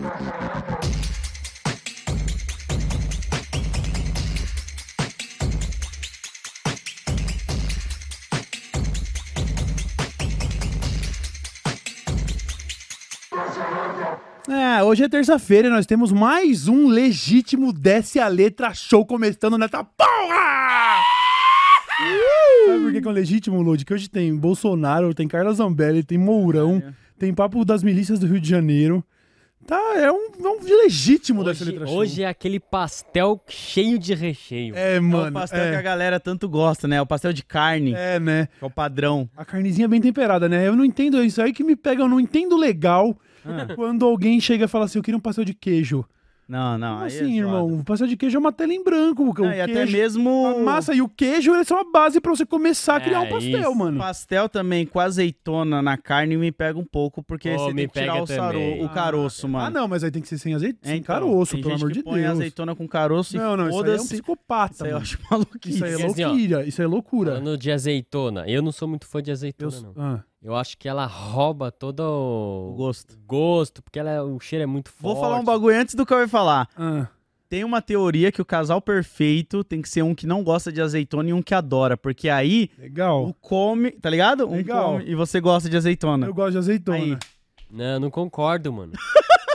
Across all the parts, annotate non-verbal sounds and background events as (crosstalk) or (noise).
É, hoje é terça-feira e nós temos mais um legítimo Desce a Letra Show começando nessa porra! Sabe por que, que é um legítimo, Lodi? Que hoje tem Bolsonaro, tem Carla Zambelli, tem Mourão, tem Papo das Milícias do Rio de Janeiro. Tá, é um, é um legítimo Hoje, Letra Show. hoje é aquele pastel cheio de recheio. É, É mano. o pastel que a é, galera tanto gosta, né? O pastel de carne, é, né? que é o padrão. A carnezinha bem temperada, né? Eu não entendo isso aí que me pega, eu não entendo legal Ah. quando alguém chega e fala assim, eu queria um pastel de queijo. Não, não. Como aí é assim, zoado. irmão? O pastel de queijo é uma tela em branco. O Não, e até queijo- mesmo A massa e o queijo, eles são a base pra você começar a É, criar um pastel, isso. mano. pastel também com azeitona na carne me pega um pouco, porque Oh, você me tem que tirar o, também. o caroço, mano. Ah, não, mas aí tem que ser sem azeite, É, sem então, caroço, pelo gente amor que de põe Deus. azeitona com caroço Não, e não, isso aí é um psicopata, Isso aí eu acho maluquice. Isso aí é assim, ó, loucura, isso aí é loucura. Falando de azeitona, eu não sou muito fã de Eu, azeitona, não. ah, Eu acho que ela rouba todo O o gosto. gosto, porque ela, o cheiro é muito forte. Vou falar um bagulho antes do que eu ia falar. ah. Tem uma teoria que o casal perfeito tem que ser um que não gosta de azeitona e um que adora, porque aí Legal. um come, tá ligado? Um Legal. come e você gosta de azeitona. Eu gosto de azeitona. Aí. Não, não concordo, mano. (laughs)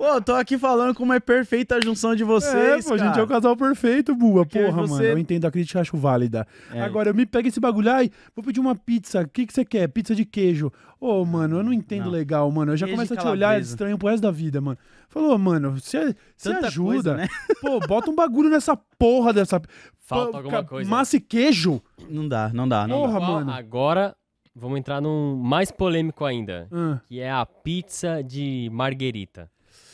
Pô, tô aqui falando como é perfeita a junção de vocês, é, pô, a gente cara. é o casal perfeito, Bua. Porque Porra, você- mano. Eu entendo a crítica, acho válida. É. Agora, eu me pega esse bagulho. Ai, vou pedir uma pizza. O que, que você quer? Pizza de queijo. Ô, mano, eu não entendo Não. legal, mano. Eu já Queijo começo a te olhar estranho pro resto da vida, mano. Falou, mano, você ajuda. coisa, né? Pô, bota um bagulho nessa porra dessa. Falta alguma coisa. Massa e queijo. Não dá, não dá, não Porra, dá. Mano. Agora, vamos entrar num mais polêmico ainda, Ah, que é a pizza de marguerita.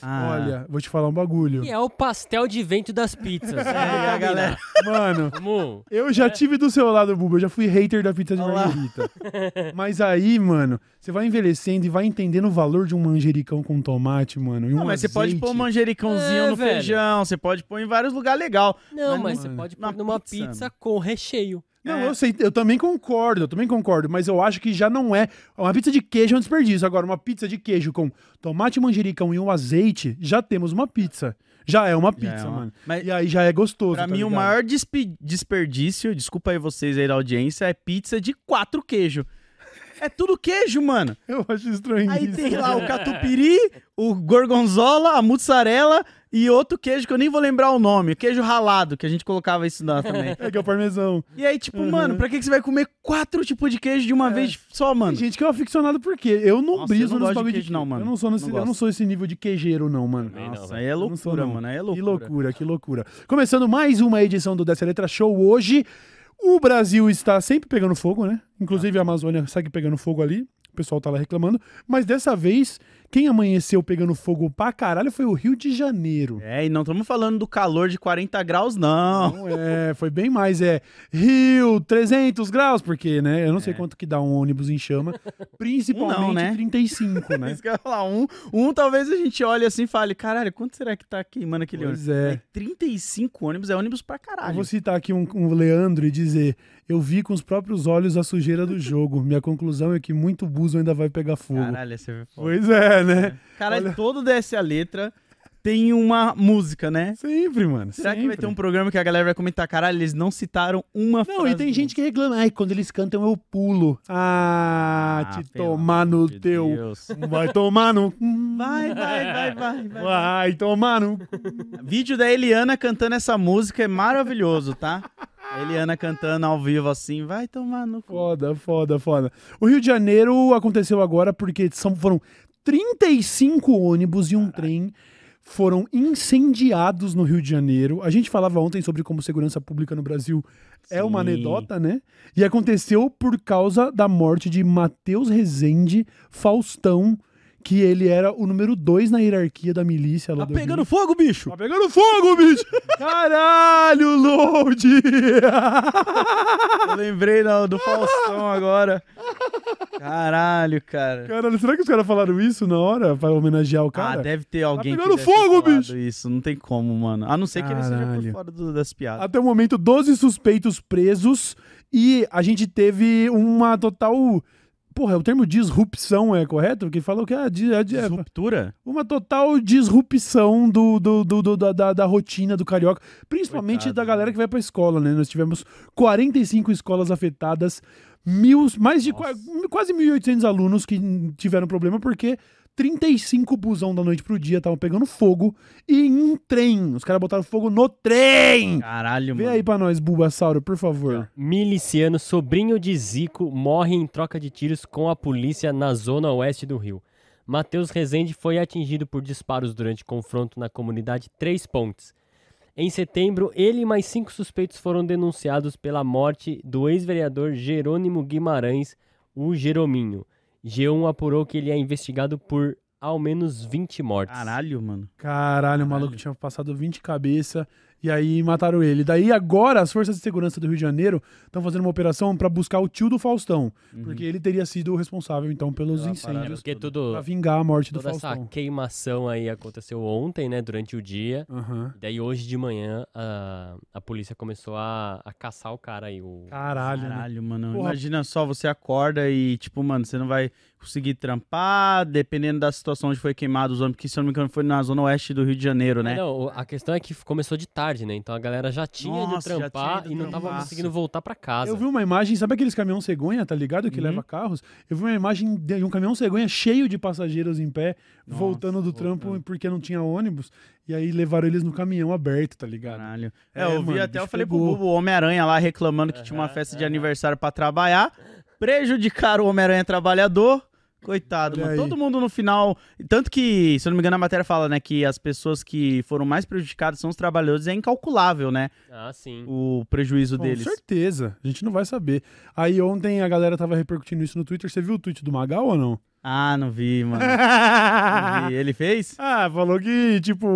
Ah. Olha, vou te falar um bagulho. Que é o pastel de vento das pizzas. (laughs) É, a galera. Mano, Vamos. eu já tive do seu lado, Buba. Eu já fui hater da pizza de Olha lá. margarita. (laughs) Mas aí, mano, você vai envelhecendo e vai entendendo o valor de um manjericão com tomate, mano. E um Não, mas você pode azeite. pôr um manjericãozinho É, no velho. feijão, você pode pôr em vários lugares legal. Não, Mas mas você pode na pôr numa pizza. pizza com recheio. Não, É. eu sei, eu também concordo, eu também concordo, mas eu acho que já não é. Uma pizza de queijo é um desperdício. Agora, uma pizza de queijo com tomate, manjericão e um azeite, já temos uma pizza. Já é uma Já pizza, é uma- mano. Mas E aí já é gostoso. pra tá mim o ligado? maior despe- desperdício, desculpa aí vocês aí da audiência, é pizza de quatro queijo. É tudo queijo, mano. Eu acho estranho Aí isso. tem lá o catupiry, o gorgonzola, a mussarela e outro queijo que eu nem vou lembrar o nome, queijo ralado, que a gente colocava isso lá também. (laughs) É que é o parmesão. E aí, tipo, Uhum. mano, pra que que você vai comer quatro tipos de queijo de uma vez só, mano? Tem gente que é um aficionado por quê? Eu não Nossa, eu briso não nos gosto de bagulho queijo, não, mano. Eu não sou, nesse, Não eu não sou esse nível de queijeiro, não, mano. Também não, Nossa, velho. aí é Eu não loucura, sou, não. mano, aí é Que loucura. loucura, que loucura. Começando mais uma edição do Dessa Letra Show hoje. O Brasil está sempre pegando fogo, né? Inclusive a Amazônia segue pegando fogo ali. O pessoal tá lá reclamando. Mas dessa vez, quem amanheceu pegando fogo pra caralho foi o Rio de Janeiro. É, e não estamos falando do calor de 40 graus, não. Não é, foi bem mais. É Rio, 300 graus, porque, né? Eu não sei quanto que dá um ônibus em chama. Principalmente Um não, né? 35, né? (laughs) Isso que eu ia falar, um, um talvez a gente olhe assim e fale, caralho, quanto será que tá queimando aquele Pois ônibus? é. Aí, 35 ônibus é ônibus pra Eu caralho. vou citar aqui um, um Leandro e dizer: Eu vi com os próprios olhos a sujeira do (laughs) jogo. Minha conclusão é que muito buzo ainda vai pegar fogo. Caralho, você foi foda. Pois é, né? Caralho, olha- todo desce a letra tem uma música, né? Sempre, mano. Será que vai sempre. ter um programa que a galera vai comentar, caralho, eles não citaram uma frase? Não, e tem gente que reclama. Ai, quando eles cantam eu pulo. Ah, Ah, te tomar no de teu. Deus. Vai tomar no. Vai, vai, vai, vai, vai. Vai tomar no. Vídeo da Eliana cantando essa música é maravilhoso, tá? A Eliana cantando ao vivo assim, vai tomar no. Foda, foda, foda. O Rio de Janeiro aconteceu agora porque são, foram 35 ônibus e um trem foram incendiados no Rio de Janeiro. A gente falava ontem sobre como segurança pública no Brasil é uma Sim. anedota, né? E aconteceu por causa da morte de Matheus Rezende Faustão, que ele era o número dois na hierarquia da milícia lá Tá do pegando Rio. fogo, bicho! Tá pegando fogo, bicho! (laughs) Caralho, Load! Eu lembrei do Faustão agora. (laughs) Caralho, cara. Caralho, será que os caras falaram isso na hora pra homenagear o cara? ah, deve ter alguém Tá pegando que fogo, bicho! Isso, não tem como, mano. A não ser que ele seja Caralho. por fora do- das piadas. Até o momento, 12 suspeitos presos e a gente teve uma total porra, o termo disrupção é correto? Porque falou que é, di- é, di- é Disruptura? uma total disrupção do, do, do- do- da, da, da rotina do carioca, principalmente Coitado, da galera que vai pra escola, né? Nós tivemos 45 escolas afetadas, mil, mais de qua- quase 1.800 alunos que tiveram problema porque 35 busão da noite pro dia estavam pegando fogo e em um trem. Os caras botaram fogo no trem. Caralho, Vê mano. aí pra nós, Bulbasauro, por favor. Miliciano, sobrinho de Zico, morre em troca de tiros com a polícia na zona oeste do Rio. Matheus Rezende foi atingido por disparos durante confronto na comunidade Três Pontes. Em setembro, ele e mais cinco suspeitos foram denunciados pela morte do ex-vereador Jerônimo Guimarães, o Jerominho. G1 apurou que ele é investigado por ao menos 20 mortes. Caralho, mano. Caralho, o maluco tinha passado 20 cabeça e aí mataram ele. Daí agora as forças de segurança do Rio de Janeiro estão fazendo uma operação pra buscar o tio do Faustão, porque ele teria sido o responsável então pelos Pela incêndios porque tudo, pra vingar a morte do toda essa Faustão. queimação aí aconteceu ontem, né, durante o dia. Aham. Daí hoje de manhã a, a polícia começou a, a caçar o cara aí. O... Caralho, né? Caralho, mano. Porra. Imagina só, você acorda e, tipo, mano, você não vai conseguir trampar, dependendo da situação onde foi queimado os homens, porque se eu não me engano foi na zona oeste do Rio de Janeiro, É, né? não, o- a questão é que começou de tarde, né? Então a galera já tinha Nossa, de já trampar tinha ido e não tava conseguindo voltar pra casa. Eu vi uma imagem, sabe aqueles caminhão cegonha, tá ligado? Que Uhum. leva carros? Eu vi uma imagem de um caminhão cegonha cheio de passageiros em pé, Nossa, voltando do trampo voltando. porque não tinha ônibus. E aí levaram eles no caminhão aberto, tá ligado? Caralho. É, É, eu vi mano, até, eu falei pro pegou. Bubo, o Homem-Aranha lá reclamando que tinha uma festa de aham. aniversário pra trabalhar, prejudicaram o Homem-Aranha trabalhador. Coitado, mano. Todo mundo no final. Tanto que, se eu não me engano, a matéria fala, né, que as pessoas que foram mais prejudicadas são os trabalhadores. É incalculável, né? Ah, sim. O prejuízo Com deles. certeza, a gente não vai saber. Aí ontem a galera tava repercutindo isso no Twitter. Você viu o tweet do Magal ou não? Ah, não vi, mano. Não vi. (laughs) Ele fez? ah, falou que, tipo,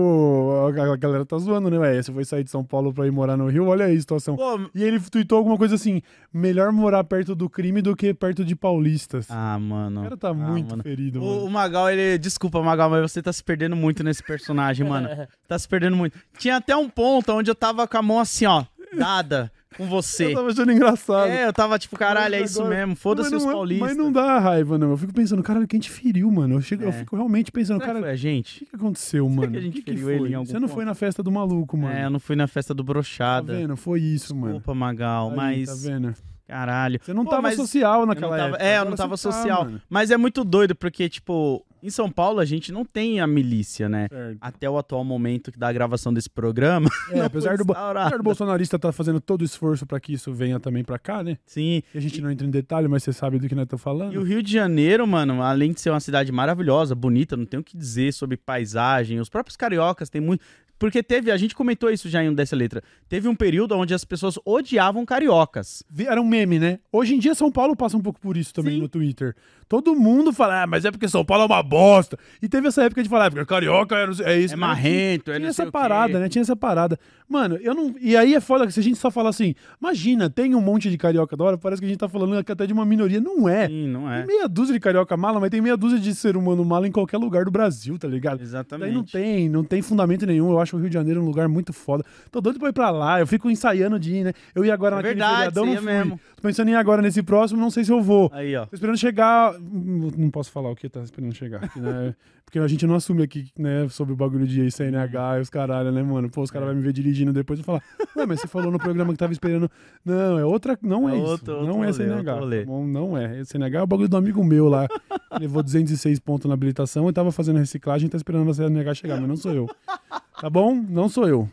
a galera tá zoando, né? Ué, você foi sair de São Paulo pra ir morar no Rio, olha aí a situação. Pô, E ele tweetou alguma coisa assim: melhor morar perto do crime do que perto de paulistas. Ah, mano. o cara tá Ah, muito mano. ferido, O, mano. o Magal, ele. Desculpa, Magal, mas você tá se perdendo muito nesse personagem, mano. (laughs) Tá se perdendo muito. Tinha até um ponto onde eu tava com a mão assim, ó, dada com você. Eu tava achando engraçado. É, eu tava tipo, caralho, é isso agora- mesmo. Foda-se os não é- paulistas. Mas não dá raiva, não. Eu fico pensando, caralho, quem te feriu, mano? Eu, chego, eu É. fico realmente pensando, Será que cara, foi a o gente? que, que aconteceu, mano? que a O gente que, que feriu foi? ele em algum Você não ponto? foi na festa do maluco, mano. É, eu não fui na festa do Tá brochada. vendo? Foi isso, mano. Desculpa, Magal, Aí, mas. Tá vendo? Caralho. Você não Pô, tava social Eu não naquela tava- época. é, eu não tava tá, social. mano. Mas é muito doido, porque, tipo, em São Paulo a gente não tem a milícia, né? Certo. Até o atual momento da gravação desse programa. (laughs) É, apesar do, apesar do bolsonarista tá fazendo todo o esforço pra que isso venha também pra cá, né? Sim. E a gente não entra em detalhe, mas você sabe do que nós estamos falando. E o Rio de Janeiro, mano, além de ser uma cidade maravilhosa, bonita, não tenho o que dizer sobre paisagem. Os próprios cariocas têm muito. Porque teve, a gente comentou isso já em um dessa letra. Teve um período onde as pessoas odiavam cariocas. Era um meme, né? Hoje em dia São Paulo passa um pouco por isso também Sim. no Twitter. Todo mundo fala, ah, mas é porque São Paulo é uma bosta. E teve essa época de falar, porque carioca é, isso. É marrento, é Tinha essa parada, né? Tinha essa parada. Mano, eu não. E aí é foda que se a gente só falar assim, imagina, tem um monte de carioca da hora, parece que a gente tá falando aqui até de uma minoria. Não é. Sim, não é. Tem meia dúzia de carioca mala, mas tem meia dúzia de ser humano mala em qualquer lugar do Brasil, tá ligado? Daí Exatamente. não tem, não tem fundamento nenhum. Eu acho o Rio de Janeiro um lugar muito foda. Tô doido pra ir pra lá. Eu fico ensaiando de ir, né? Eu ia agora É naquele verdade, feriadão, não fui. mesmo. Tô pensando em ir agora nesse próximo, não sei se eu vou. Aí, ó. Tô esperando chegar. Não não posso falar o que tá esperando chegar. aqui, né? (laughs) Porque a gente não assume aqui, né, sobre o bagulho de CNH e os caralho, né, mano? Pô, os caras vão me ver depois e falar, ué, mas você falou no programa que tava esperando. Não, é outra. Não é, É isso. outro- outro não é rolê, CNH. outro tá bom? Não é. CNH é o bagulho do amigo meu lá. Levou 206 pontos na habilitação e tava fazendo reciclagem e tá esperando a CNH chegar, mas não sou eu. Tá bom? Não sou eu.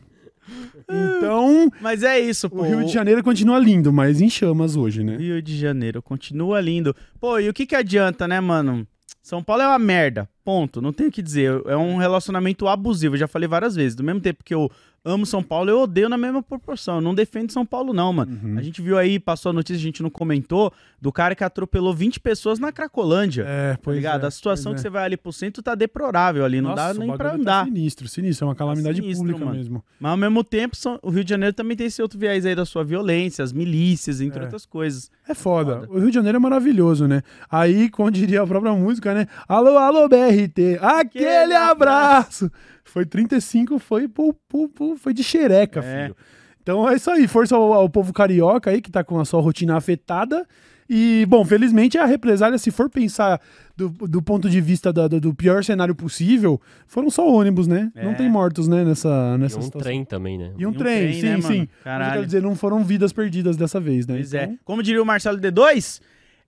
Então, Mas é isso, pô. o Rio de Janeiro continua lindo, mas em chamas hoje, né? Rio de Janeiro continua lindo. Pô, e o que que adianta, né, mano? São Paulo é uma merda. Ponto. Não tenho o que dizer. É um relacionamento abusivo. Eu já falei várias vezes. Do mesmo tempo que eu amo São Paulo, eu odeio na mesma proporção. Eu não defendo São Paulo, não, mano. Uhum. A gente viu aí, passou a notícia, a gente não comentou, do cara que atropelou 20 pessoas na Cracolândia. É, Tá pois ligado? é, a situação que é. você vai ali pro centro tá deplorável ali, não Nossa, dá nem pra tá andar. sinistro, sinistro. É uma calamidade sinistro, pública mano. mesmo. Mas ao mesmo tempo, são- o Rio de Janeiro também tem esse outro viés aí da sua violência, as milícias, entre É. outras coisas. É foda. Foda. O Rio de Janeiro é maravilhoso, né? Aí, como diria a própria música, né? Alô, alô, BRT, aquele abraço! Foi 35, foi, pu, pu, pu, foi de xereca, É. filho. Então é isso aí, força ao, ao povo carioca aí que tá com a sua rotina afetada. E, bom, felizmente a represália, se for pensar do, do ponto de vista da- do, do pior cenário possível, foram só ônibus, né? É. Não tem mortos, né, nessa, E nessa um situação. trem também, né? E um E um trem, trem, sim, né, sim. Mas eu Caralho. quero dizer, não foram vidas perdidas dessa vez, né? Pois é. Então, Como diria o Marcelo D2,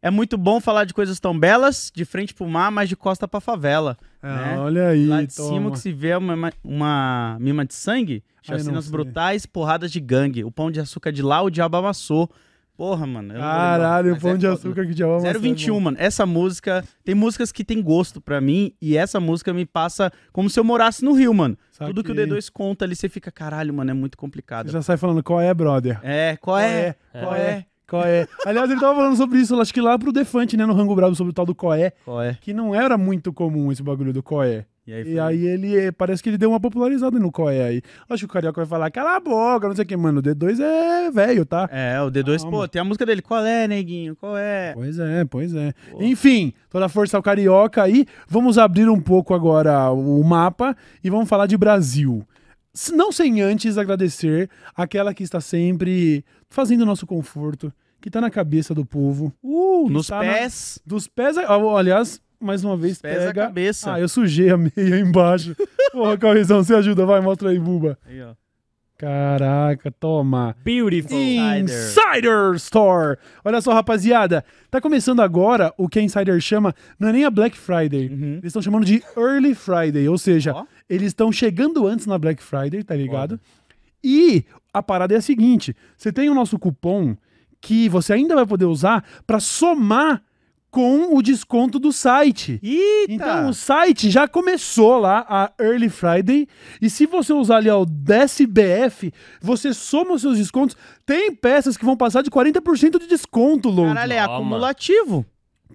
é muito bom falar de coisas tão belas, de frente pro mar, mas de costa pra favela. é, né? olha aí, Lá de toma. cima que se vê uma, uma mima de sangue, chacinas brutais, porradas de gangue. O pão de açúcar de lá, o diabo amassou. Porra, mano. Caralho, mas pão é de açúcar que já vai 021, mano. Essa música. Tem músicas que tem gosto pra mim. E essa música me passa como se eu morasse no Rio, mano. Tudo que o D2 conta ali, você fica, caralho, mano, é muito complicado. Você já sai falando qual é, brother. É, qual é? Qual é? Qual é? Aliás, ele tava falando sobre isso, acho que lá pro Defante, né, no Rango Bravo, sobre o tal do Coé, Qual é? que não era muito comum esse bagulho do Coé. E aí, E aí ele, eh, parece que ele deu uma popularizada no Coé aí. Acho que o Carioca vai falar, cala a boca, não sei o que, mano, o D2 é velho, tá? É, o D2, Calma. pô, tem a música dele. Qual é, neguinho? Qual é? Pois é, pois é. Pô. Enfim, toda a força ao Carioca aí. Vamos abrir um pouco agora o mapa e vamos falar de Brasil. S- Não sem antes agradecer aquela que está sempre fazendo o nosso conforto, que tá na cabeça do povo. Uh, nos está na- pés. Dos pés, a- aliás, mais uma vez, pés a pega. cabeça. Ah, eu sujei a meia (laughs) embaixo. Porra, Caurizão, você ajuda, vai, mostra aí, Buba. Aí, ó. Caraca, toma. Beautiful. Insider. Store. Olha só, rapaziada. Tá começando agora o que a Insider chama, não é nem a Black Friday. Uhum. Eles estão chamando de Early Friday, ou seja, Ó. eles estão chegando antes na Black Friday, tá ligado? E a parada é a seguinte: você tem o nosso cupom que você ainda vai poder usar pra somar com o desconto do site. Eita! Então o site já começou lá a Early Friday e se você usar ali ó, o DSBF, você soma os seus descontos. Tem peças que vão passar de 40% de desconto, Load. Caralho, é Toma. acumulativo.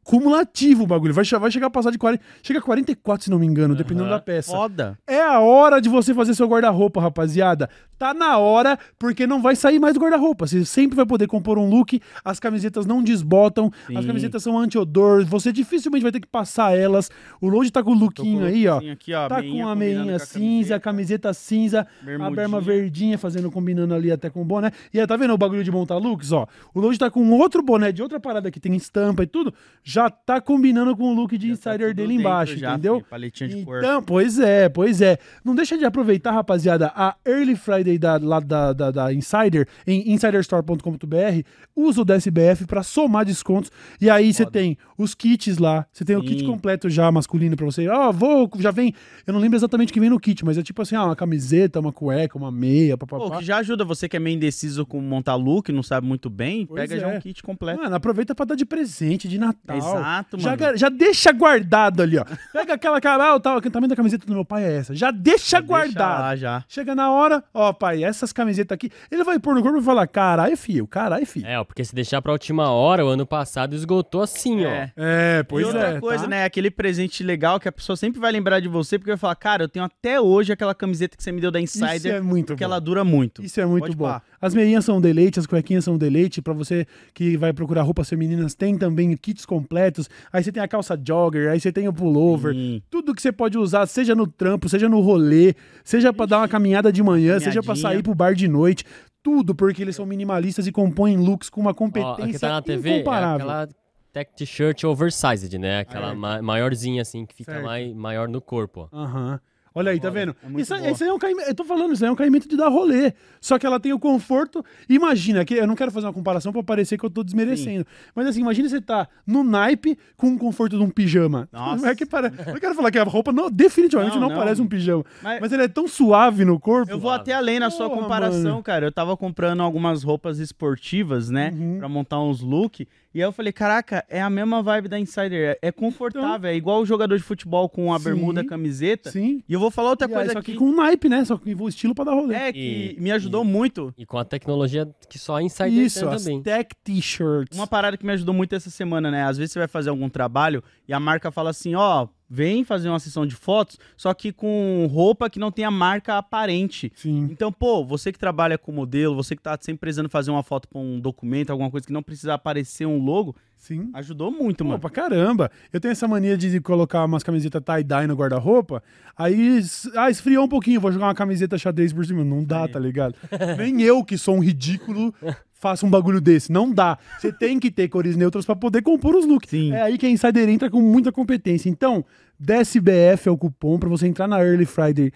Cumulativo o bagulho. Vai, vai chegar a passar de 40. Chega a 44, se não me engano, dependendo Aham. da peça. Foda. É a hora de você fazer seu guarda-roupa, rapaziada. Tá na hora, porque não vai sair mais do guarda-roupa. Você sempre vai poder compor um look, as camisetas não desbotam, as Sim. camisetas são anti-odor, você dificilmente vai ter que passar elas. O Load tá com o com lookinho aí, ó. Aqui, ó Tá meinha com a meinha a cinza, a camiseta cinza, a bermudinha. berma verdinha, fazendo, combinando ali até com o boné. E aí, tá vendo o bagulho de montar looks, ó? O Load tá com outro boné de outra parada que tem estampa e tudo, já tá combinando com o look de Já tá insider tudo dele embaixo, já, entendeu? filho, Paletinha de cor. Então, pois é, pois é. Não deixa de aproveitar, rapaziada, a Early Friday da, lá da, da, da Insider, em insiderstore.com.br, usa o DSBF pra somar descontos. E aí você tem os kits lá, você tem o kit Sim. completo já masculino pra você. Ó, vou, já vem, eu não lembro exatamente o que vem no kit, mas é tipo assim, ah, uma camiseta, uma cueca, uma meia, Pô, papapá. que já ajuda você que é meio indeciso com montar look, não sabe muito bem, Pois pega já é. um kit completo. Mano, aproveita pra dar de presente, de Natal. Exato, Já, mano. gar- já deixa guardado ali, ó. Pega aquela cara, ah, o tal- o tamanho da camiseta do meu pai é essa. Já deixa Já guardado. lá já. Chega na hora, ó, pai, essas camisetas aqui. Ele vai pôr no corpo e falar: caralho, filho, caralho, filho. É, ó, porque se deixar pra última hora, o ano passado esgotou assim, É. É, e pois outra é. coisa, tá? né? Aquele presente legal que a pessoa sempre vai lembrar de você, porque vai falar, cara, eu tenho até hoje aquela camiseta que você me deu da Isso Insider, é muito porque bom. ela dura muito. Isso é muito Pode bom. pá. As meinhas são um deleite, as cuequinhas são um deleite. Pra você que vai procurar roupas femininas, tem também kits completos. Aí você tem a calça jogger, aí você tem o pullover. Sim. Tudo que você pode usar, seja no trampo, seja no rolê, seja pra dar uma caminhada de manhã, seja pra Caminhadinha. sair pro bar de noite. Tudo porque eles são minimalistas e compõem looks com uma Ó, competência aqui tá na TV, é incomparável. aquela tech t-shirt oversized, né? Aquela É. ma- maiorzinha assim, que fica Certo. mai- maior no corpo, ó. Aham. Olha aí, tá vendo? é isso, isso aí é um caimento. Eu tô falando, isso aí é um caimento de dar rolê. Só que ela tem o conforto. Imagina, que eu não quero fazer uma comparação pra parecer que eu tô desmerecendo. Mas assim, imagina você tá no naipe com o conforto de um pijama. Nossa. (laughs) Não é que para... Eu não quero falar que a roupa não, definitivamente não, Não, não. parece um pijama. Mas- Mas ele é tão suave no corpo. Eu vou até além na sua Porra, comparação, mano. cara. Eu tava comprando algumas roupas esportivas, né? Uhum. Pra montar uns look. E aí eu falei, caraca, é a mesma vibe da Insider. É, é confortável, é igual o jogador de futebol com a Sim. bermuda, a camiseta. Sim. E eu vou falar outra E aí, coisa só aqui. que com um naipe, né? Só que o estilo pra dar rolê. É, que E- me ajudou muito. E com a tecnologia que só a Insider Isso, tem também. tech t-shirts. Uma parada que me ajudou muito essa semana, né? Às vezes você vai fazer algum trabalho e a marca fala assim, ó, vem fazer uma sessão de fotos, só que com roupa que não tem a marca aparente. Sim. Então, pô, você que trabalha com modelo, você que tá sempre precisando fazer uma foto pra um documento, alguma coisa que não precisa aparecer um logo, Sim. Ajudou muito, Pô, mano. pra caramba. Eu tenho essa mania de colocar umas camisetas tie-dye no guarda-roupa. Aí, ah, esfriou um pouquinho, vou jogar uma camiseta xadrez por cima. Não dá, Aí. tá ligado? (laughs) Nem eu, que sou um ridículo, faço um bagulho desse. Não dá. Você tem que ter cores neutras pra poder compor os looks. Sim. É aí que a Insider entra com muita competência. Então, DSBF é o cupom pra você entrar na Early Friday da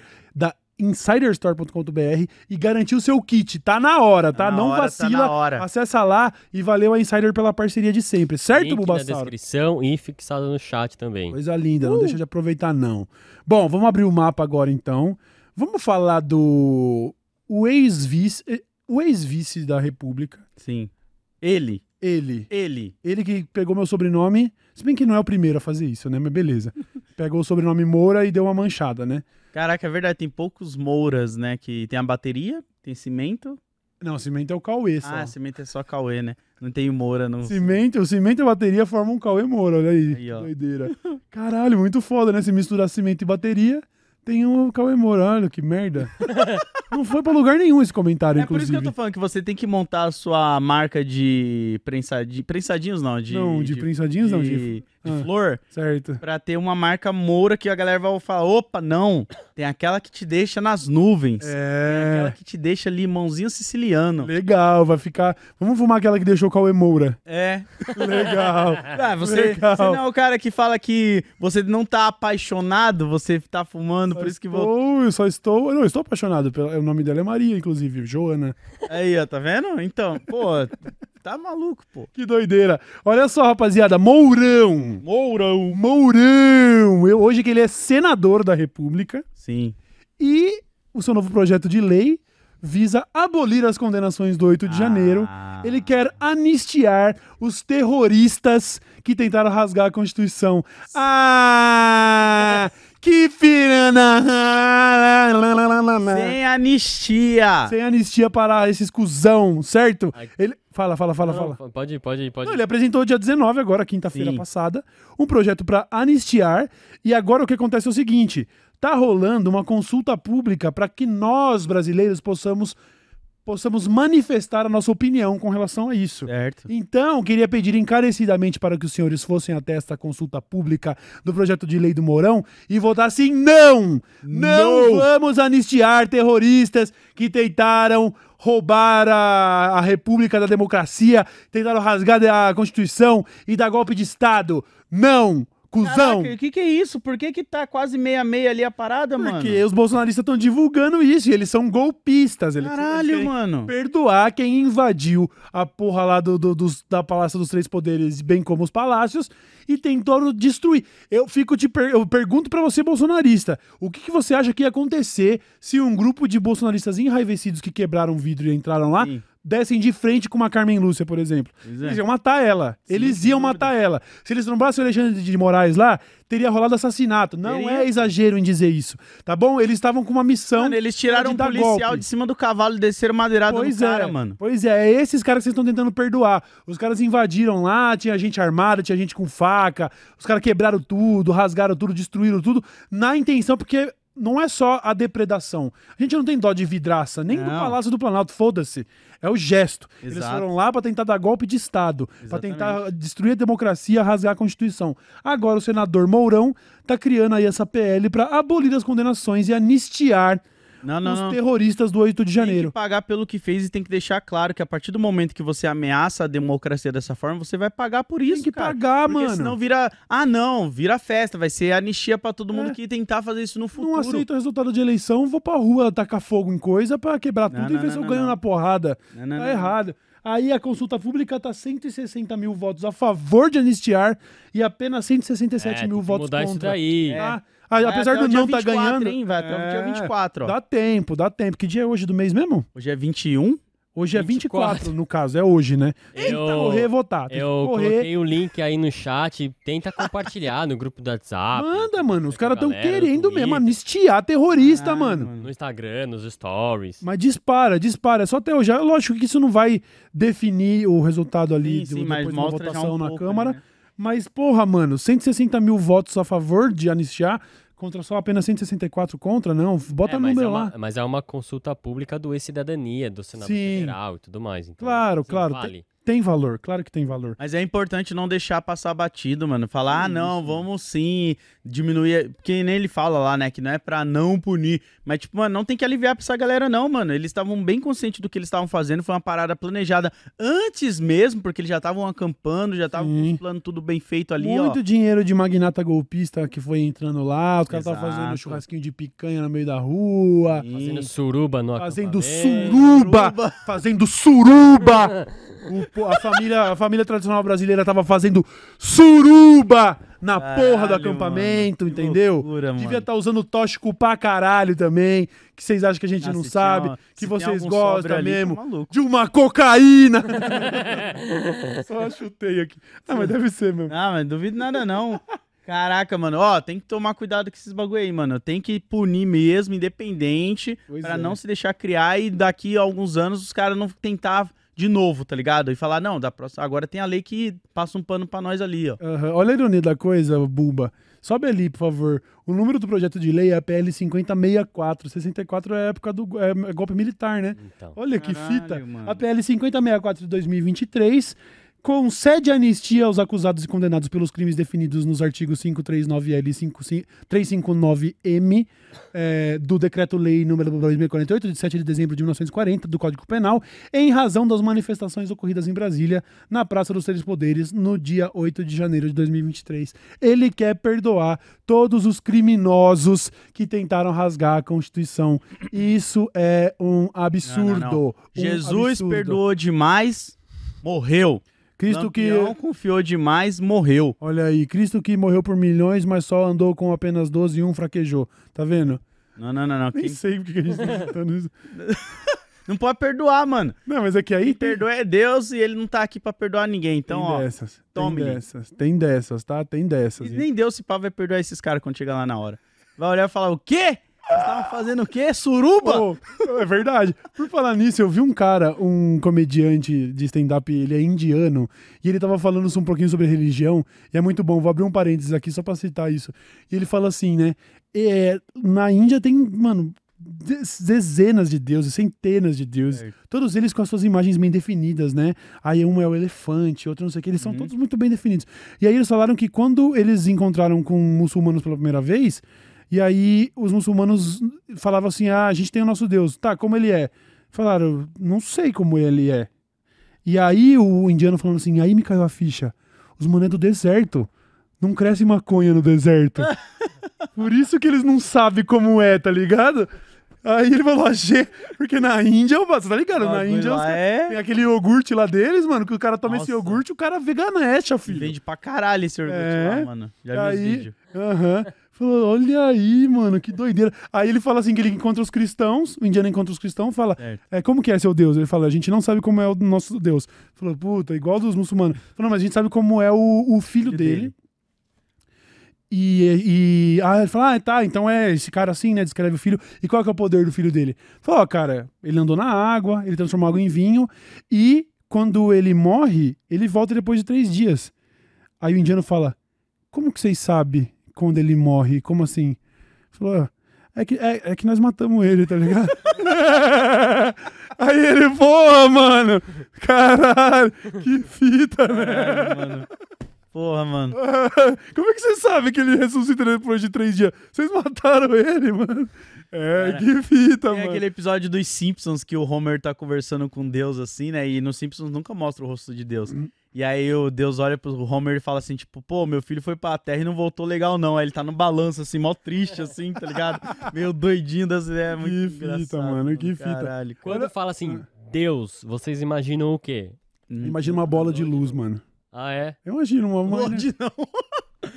insiderstore.com.br e garantir o seu kit. Tá na hora, tá? Tá na Não hora, tá vacila. na hora. Acessa lá e valeu a Insider pela parceria de sempre. Certo, Link na Bulbasauro? descrição e fixado no chat também. Coisa linda, não deixa de aproveitar, não. Bom, vamos abrir o mapa agora, então. Vamos falar do o ex-vice, eh, o ex-vice da República. Sim. Ele. Ele. Ele. Ele que pegou meu sobrenome, se bem que não é o primeiro a fazer isso, né? Mas beleza. (laughs) Pegou o sobrenome Moura e deu uma manchada, né? Caraca, é verdade, tem poucos Mouras, né? Que tem a bateria, tem cimento. Não, cimento é o Cauê só. Ah, cimento é só Cauê, né? Não tem o Moura no. Cimento, o cimento e a bateria formam um Cauê Moura, olha aí. Aí, ó. Doideira. Caralho, muito foda, né? Se misturar cimento e bateria, tem um Cauê Moura. Olha que merda. (laughs) não foi pra lugar nenhum esse comentário, É por isso inclusive. que eu tô falando que você tem que montar a sua marca de prensadinhos. Prensadinhos não, de. Não, de prensadinhos não, de- de, Ah. flor. Certo. Pra ter uma marca moura que a galera vai falar: opa, não. Tem aquela que te deixa nas nuvens. Tem aquela É. que te deixa limãozinho siciliano. Legal, vai ficar. Vamos fumar aquela que deixou o Cauê Moura. É. Legal. (laughs) Ah, você, Legal. você não é o cara que fala que você não tá apaixonado, você tá fumando, por isso que vou. Eu só estou. Não, eu estou apaixonado. pela- O nome dela é Maria, inclusive, Joana. Aí, ó, tá vendo? Então, pô, tá maluco, pô. Que doideira. Olha só, rapaziada. Mourão. Mourão. Mourão. Eu, hoje que ele é senador da República. Sim. E o seu novo projeto de lei visa abolir as condenações do 8 de janeiro. Ah. Ele quer anistiar os terroristas que tentaram rasgar a Constituição. Ah! Que pirana! Sem anistia. Sem anistia para esses cuzão, certo? Ele... Fala, fala, fala, Não, fala. Pode, pode, pode. Não, ele apresentou dia 19, agora, quinta-feira passada, um projeto para anistiar. E agora o que acontece é o seguinte: tá rolando uma consulta pública para que nós, brasileiros, possamos, possamos manifestar a nossa opinião com relação a isso. Certo. Então, queria pedir encarecidamente para que os senhores fossem até esta consulta pública do projeto de lei do Mourão e votassem não! Não, Não! vamos anistiar terroristas que tentaram roubar a, a República da Democracia, tentaram rasgar a Constituição e dar golpe de Estado. Não! Cusão! O que que é isso? Por que que tá quase meia-meia ali a parada, mano? Porque os bolsonaristas estão divulgando isso e eles são golpistas. Eles, Caralho, mano. perdoar quem invadiu a porra lá do, do- dos- da Palácio dos Três Poderes, bem como os palácios, e tentou destruir. Eu fico te per- eu pergunto pra você, bolsonarista, o que, que você acha que ia acontecer se um grupo de bolsonaristas enraivecidos que quebraram vidro e entraram lá Sim. Dessem de frente com uma Carmen Lúcia, por exemplo? Pois é. Eles iam matar ela. eles sem iam matar ela. Se eles trombassem o Alexandre de Moraes lá, teria rolado assassinato. Não Teria. é exagero em dizer isso, tá bom? Eles estavam com uma missão. Mano, eles tiraram de um policial golpe. de cima do cavalo e desceram madeirada Pois no cara, é, mano. Pois é, é esses caras que vocês estão tentando perdoar. Os caras invadiram lá, tinha gente armada, tinha gente com faca, os caras quebraram tudo, rasgaram tudo, destruíram tudo, na intenção, porque não é só a depredação. A gente não tem dó de vidraça, nem do Não. Palácio do Planalto, foda-se. É o gesto. Eles Exato. foram lá pra tentar dar golpe de Estado, Exatamente. tentar destruir a democracia, rasgar a Constituição. Agora o senador Mourão tá criando aí essa PL pra abolir as condenações e anistiar Não, não, os não. terroristas do 8 de Tem janeiro. que pagar pelo que fez e tem que deixar claro que a partir do momento que você ameaça a democracia dessa forma, você vai pagar por isso, Tem que cara. pagar, Porque mano. senão vira... Ah, não, vira festa, vai ser anistia pra todo mundo É. que tentar fazer isso no futuro. não aceito o resultado de eleição, vou pra rua tacar fogo em coisa pra quebrar tudo não, e ver se eu não, ganho não. na porrada. Não, não, tá não, errado. Aí a consulta pública tá 160 mil votos a favor de anistiar e apenas 167 É, mil tem que votos mudar isso contra. daí. Tá? Ah, Vai apesar do não tá 24, ganhando. Hein? Vai até o dia É, 24, ó. Dá tempo, dá tempo. Que dia é hoje do mês mesmo? Hoje é 21. Hoje é 24, 24. no caso, é hoje, né? Que Eu- correr e votar. Tem Eu correr. coloquei o link aí no chat, tenta compartilhar no grupo do WhatsApp. Manda, mano. Os caras estão querendo mesmo anistiar terrorista, Ah, mano. No Instagram, nos stories. Mas dispara, dispara. É só até hoje. Lógico que isso não vai definir o resultado ali Sim, do- sim, mas depois de uma mostra já votação um na pouco, Câmara. né? Mas, porra, mano, 160 mil votos a favor de anistiar contra só apenas 164 contra, não. Bota É, o mas, é número uma, lá. mas é uma consulta pública do E-Cidadania, do Senado Sim. Federal e tudo mais. Então, Claro, assim, claro. Vale. Tem valor, claro que tem valor. Mas é importante não deixar passar batido, mano. Falar, ah, não, vamos sim diminuir. Porque nem ele fala lá, né? Que não é pra não punir. Mas, tipo, mano, não tem que aliviar pra essa galera, não, mano. Eles estavam bem conscientes do que eles estavam fazendo. Foi uma parada planejada antes mesmo, porque eles já estavam acampando, já estavam com os planos tudo bem feito ali, Muito ó. dinheiro de magnata golpista que foi entrando lá, os caras estavam fazendo churrasquinho de picanha no meio da rua, Sim. Fazendo suruba no fazendo suruba, fazendo suruba. O (laughs) a, família, a família tradicional brasileira tava fazendo suruba na porra do Caralho, acampamento, mano. Entendeu? loucura, Devia estar usando tóxico pra caralho também, que vocês acham que a gente Ah, não sabe, que vocês gostam ali, mesmo. tá maluco. De uma cocaína! (laughs) Só chutei aqui. Ah, mas deve ser mesmo. Ah, mas duvido nada não. Caraca, mano, ó, tem que tomar cuidado com esses bagulho aí, mano. Tem que punir mesmo, independente, pra é. não se deixar criar e daqui a alguns anos os caras não tentar de novo, tá ligado? E falar, não, da próxima, agora tem a lei que passa um pano pra nós ali, ó. Aham. Olha a ironia da coisa, Buba. Sobe ali, por favor. O número do projeto de lei é a PL 5064. 64 é a época do é, é golpe militar, né? Então. Olha que Caralho, fita. mano. A PL 5064 de 2023 concede anistia aos acusados e condenados pelos crimes definidos nos artigos 539L e 359M é, do Decreto-Lei número 2048, de 7 de dezembro de 1940, do Código Penal, em razão das manifestações ocorridas em Brasília, na Praça dos Três Poderes, no dia 8 de janeiro de 2023. Ele quer perdoar todos os criminosos que tentaram rasgar a Constituição. Isso é um absurdo. Não, não, não. Um Jesus absurdo. perdoou demais, morreu. Cristo que. Lampião confiou demais, morreu. Olha aí, Cristo que morreu por milhões, mas só andou com apenas 12 e um fraquejou. Tá vendo? Não, não, não, não. Nem Quem- sei porque que a gente tá citando isso. (laughs) Não pode perdoar, mano. Não, mas é que aí Quem tem, perdoa é Deus e ele não tá aqui pra perdoar ninguém. Então, tem ó. dessas. Tem tome. dessas. Tem dessas, tá? Tem dessas. E nem Deus se pá vai perdoar esses caras quando chegar lá na hora. Vai olhar e falar: o quê? Vocês estavam fazendo o quê? Suruba? Pô, é verdade. Por falar nisso, eu vi um cara, um comediante de stand-up, ele é indiano, e ele tava falando um pouquinho sobre religião, e é muito bom, vou abrir um parênteses aqui só pra citar isso. E ele fala assim, né? é, na Índia tem, mano, de- dezenas de deuses, centenas de deuses, Certo. todos eles com as suas imagens bem definidas, né? Aí um é o elefante, outro não sei o que, eles são todos muito bem definidos. E aí eles falaram que quando eles encontraram com muçulmanos pela primeira vez, e aí os muçulmanos falavam assim: ah, a gente tem o nosso Deus. Tá, como ele é? Falaram, não sei como ele é. E aí o indiano falando assim: aí me caiu a ficha. Os manos é do deserto. Não cresce maconha no deserto. (laughs) Por isso que eles não sabem como é, tá ligado? Aí ele falou, achei. Porque na Índia, você tá ligado? Na Índia os é- tem aquele iogurte lá deles, mano, que o cara toma esse Nossa. iogurte, o cara veganecha, filho. Vende pra caralho esse iogurte É. lá, mano. Já vi os vídeos. aham. Falou, olha aí, mano, que doideira. Aí ele fala assim que ele encontra os cristãos, o indiano encontra os cristãos, fala, Certo. é, como que é seu Deus? Ele fala, a gente não sabe como é o nosso Deus. Falou, puta, igual dos muçulmanos. Falou, mas a gente sabe como é o, o filho Filho dele. dele. E, e ah, ele fala, ah, tá, então é esse cara assim, né? Descreve o filho. E qual que é o poder do filho dele? Falou, cara, ele andou na água, ele transformou água em vinho, e quando ele morre, ele volta depois de três dias. Aí o indiano fala, como que vocês sabem quando ele morre? Como assim? Falou, "Ah, é que, é, é que nós matamos ele, tá ligado? (laughs) Aí ele, porra, mano, caralho, que fita, né? Mano. Porra, mano. (laughs) Como é que você sabe que ele ressuscita depois de três dias? Vocês mataram ele, mano. É, Cara, que fita, Tem mano. aquele episódio dos Simpsons que o Homer tá conversando com Deus assim, né? E nos Simpsons nunca mostra o rosto de Deus. Uhum. E aí o Deus olha pro Homer e fala assim, tipo, pô, meu filho foi pra terra e não voltou legal não. Aí ele tá no balanço, assim, mó triste, assim, tá ligado? (laughs) Meio doidinho das ideias. Muito Que fita, engraçado, mano, que fita. Caralho. Quando fala assim, Deus, vocês imaginam o quê? Imagina uma bola de luz, mano. Ah, é? Eu imagino uma... uma Lorde não.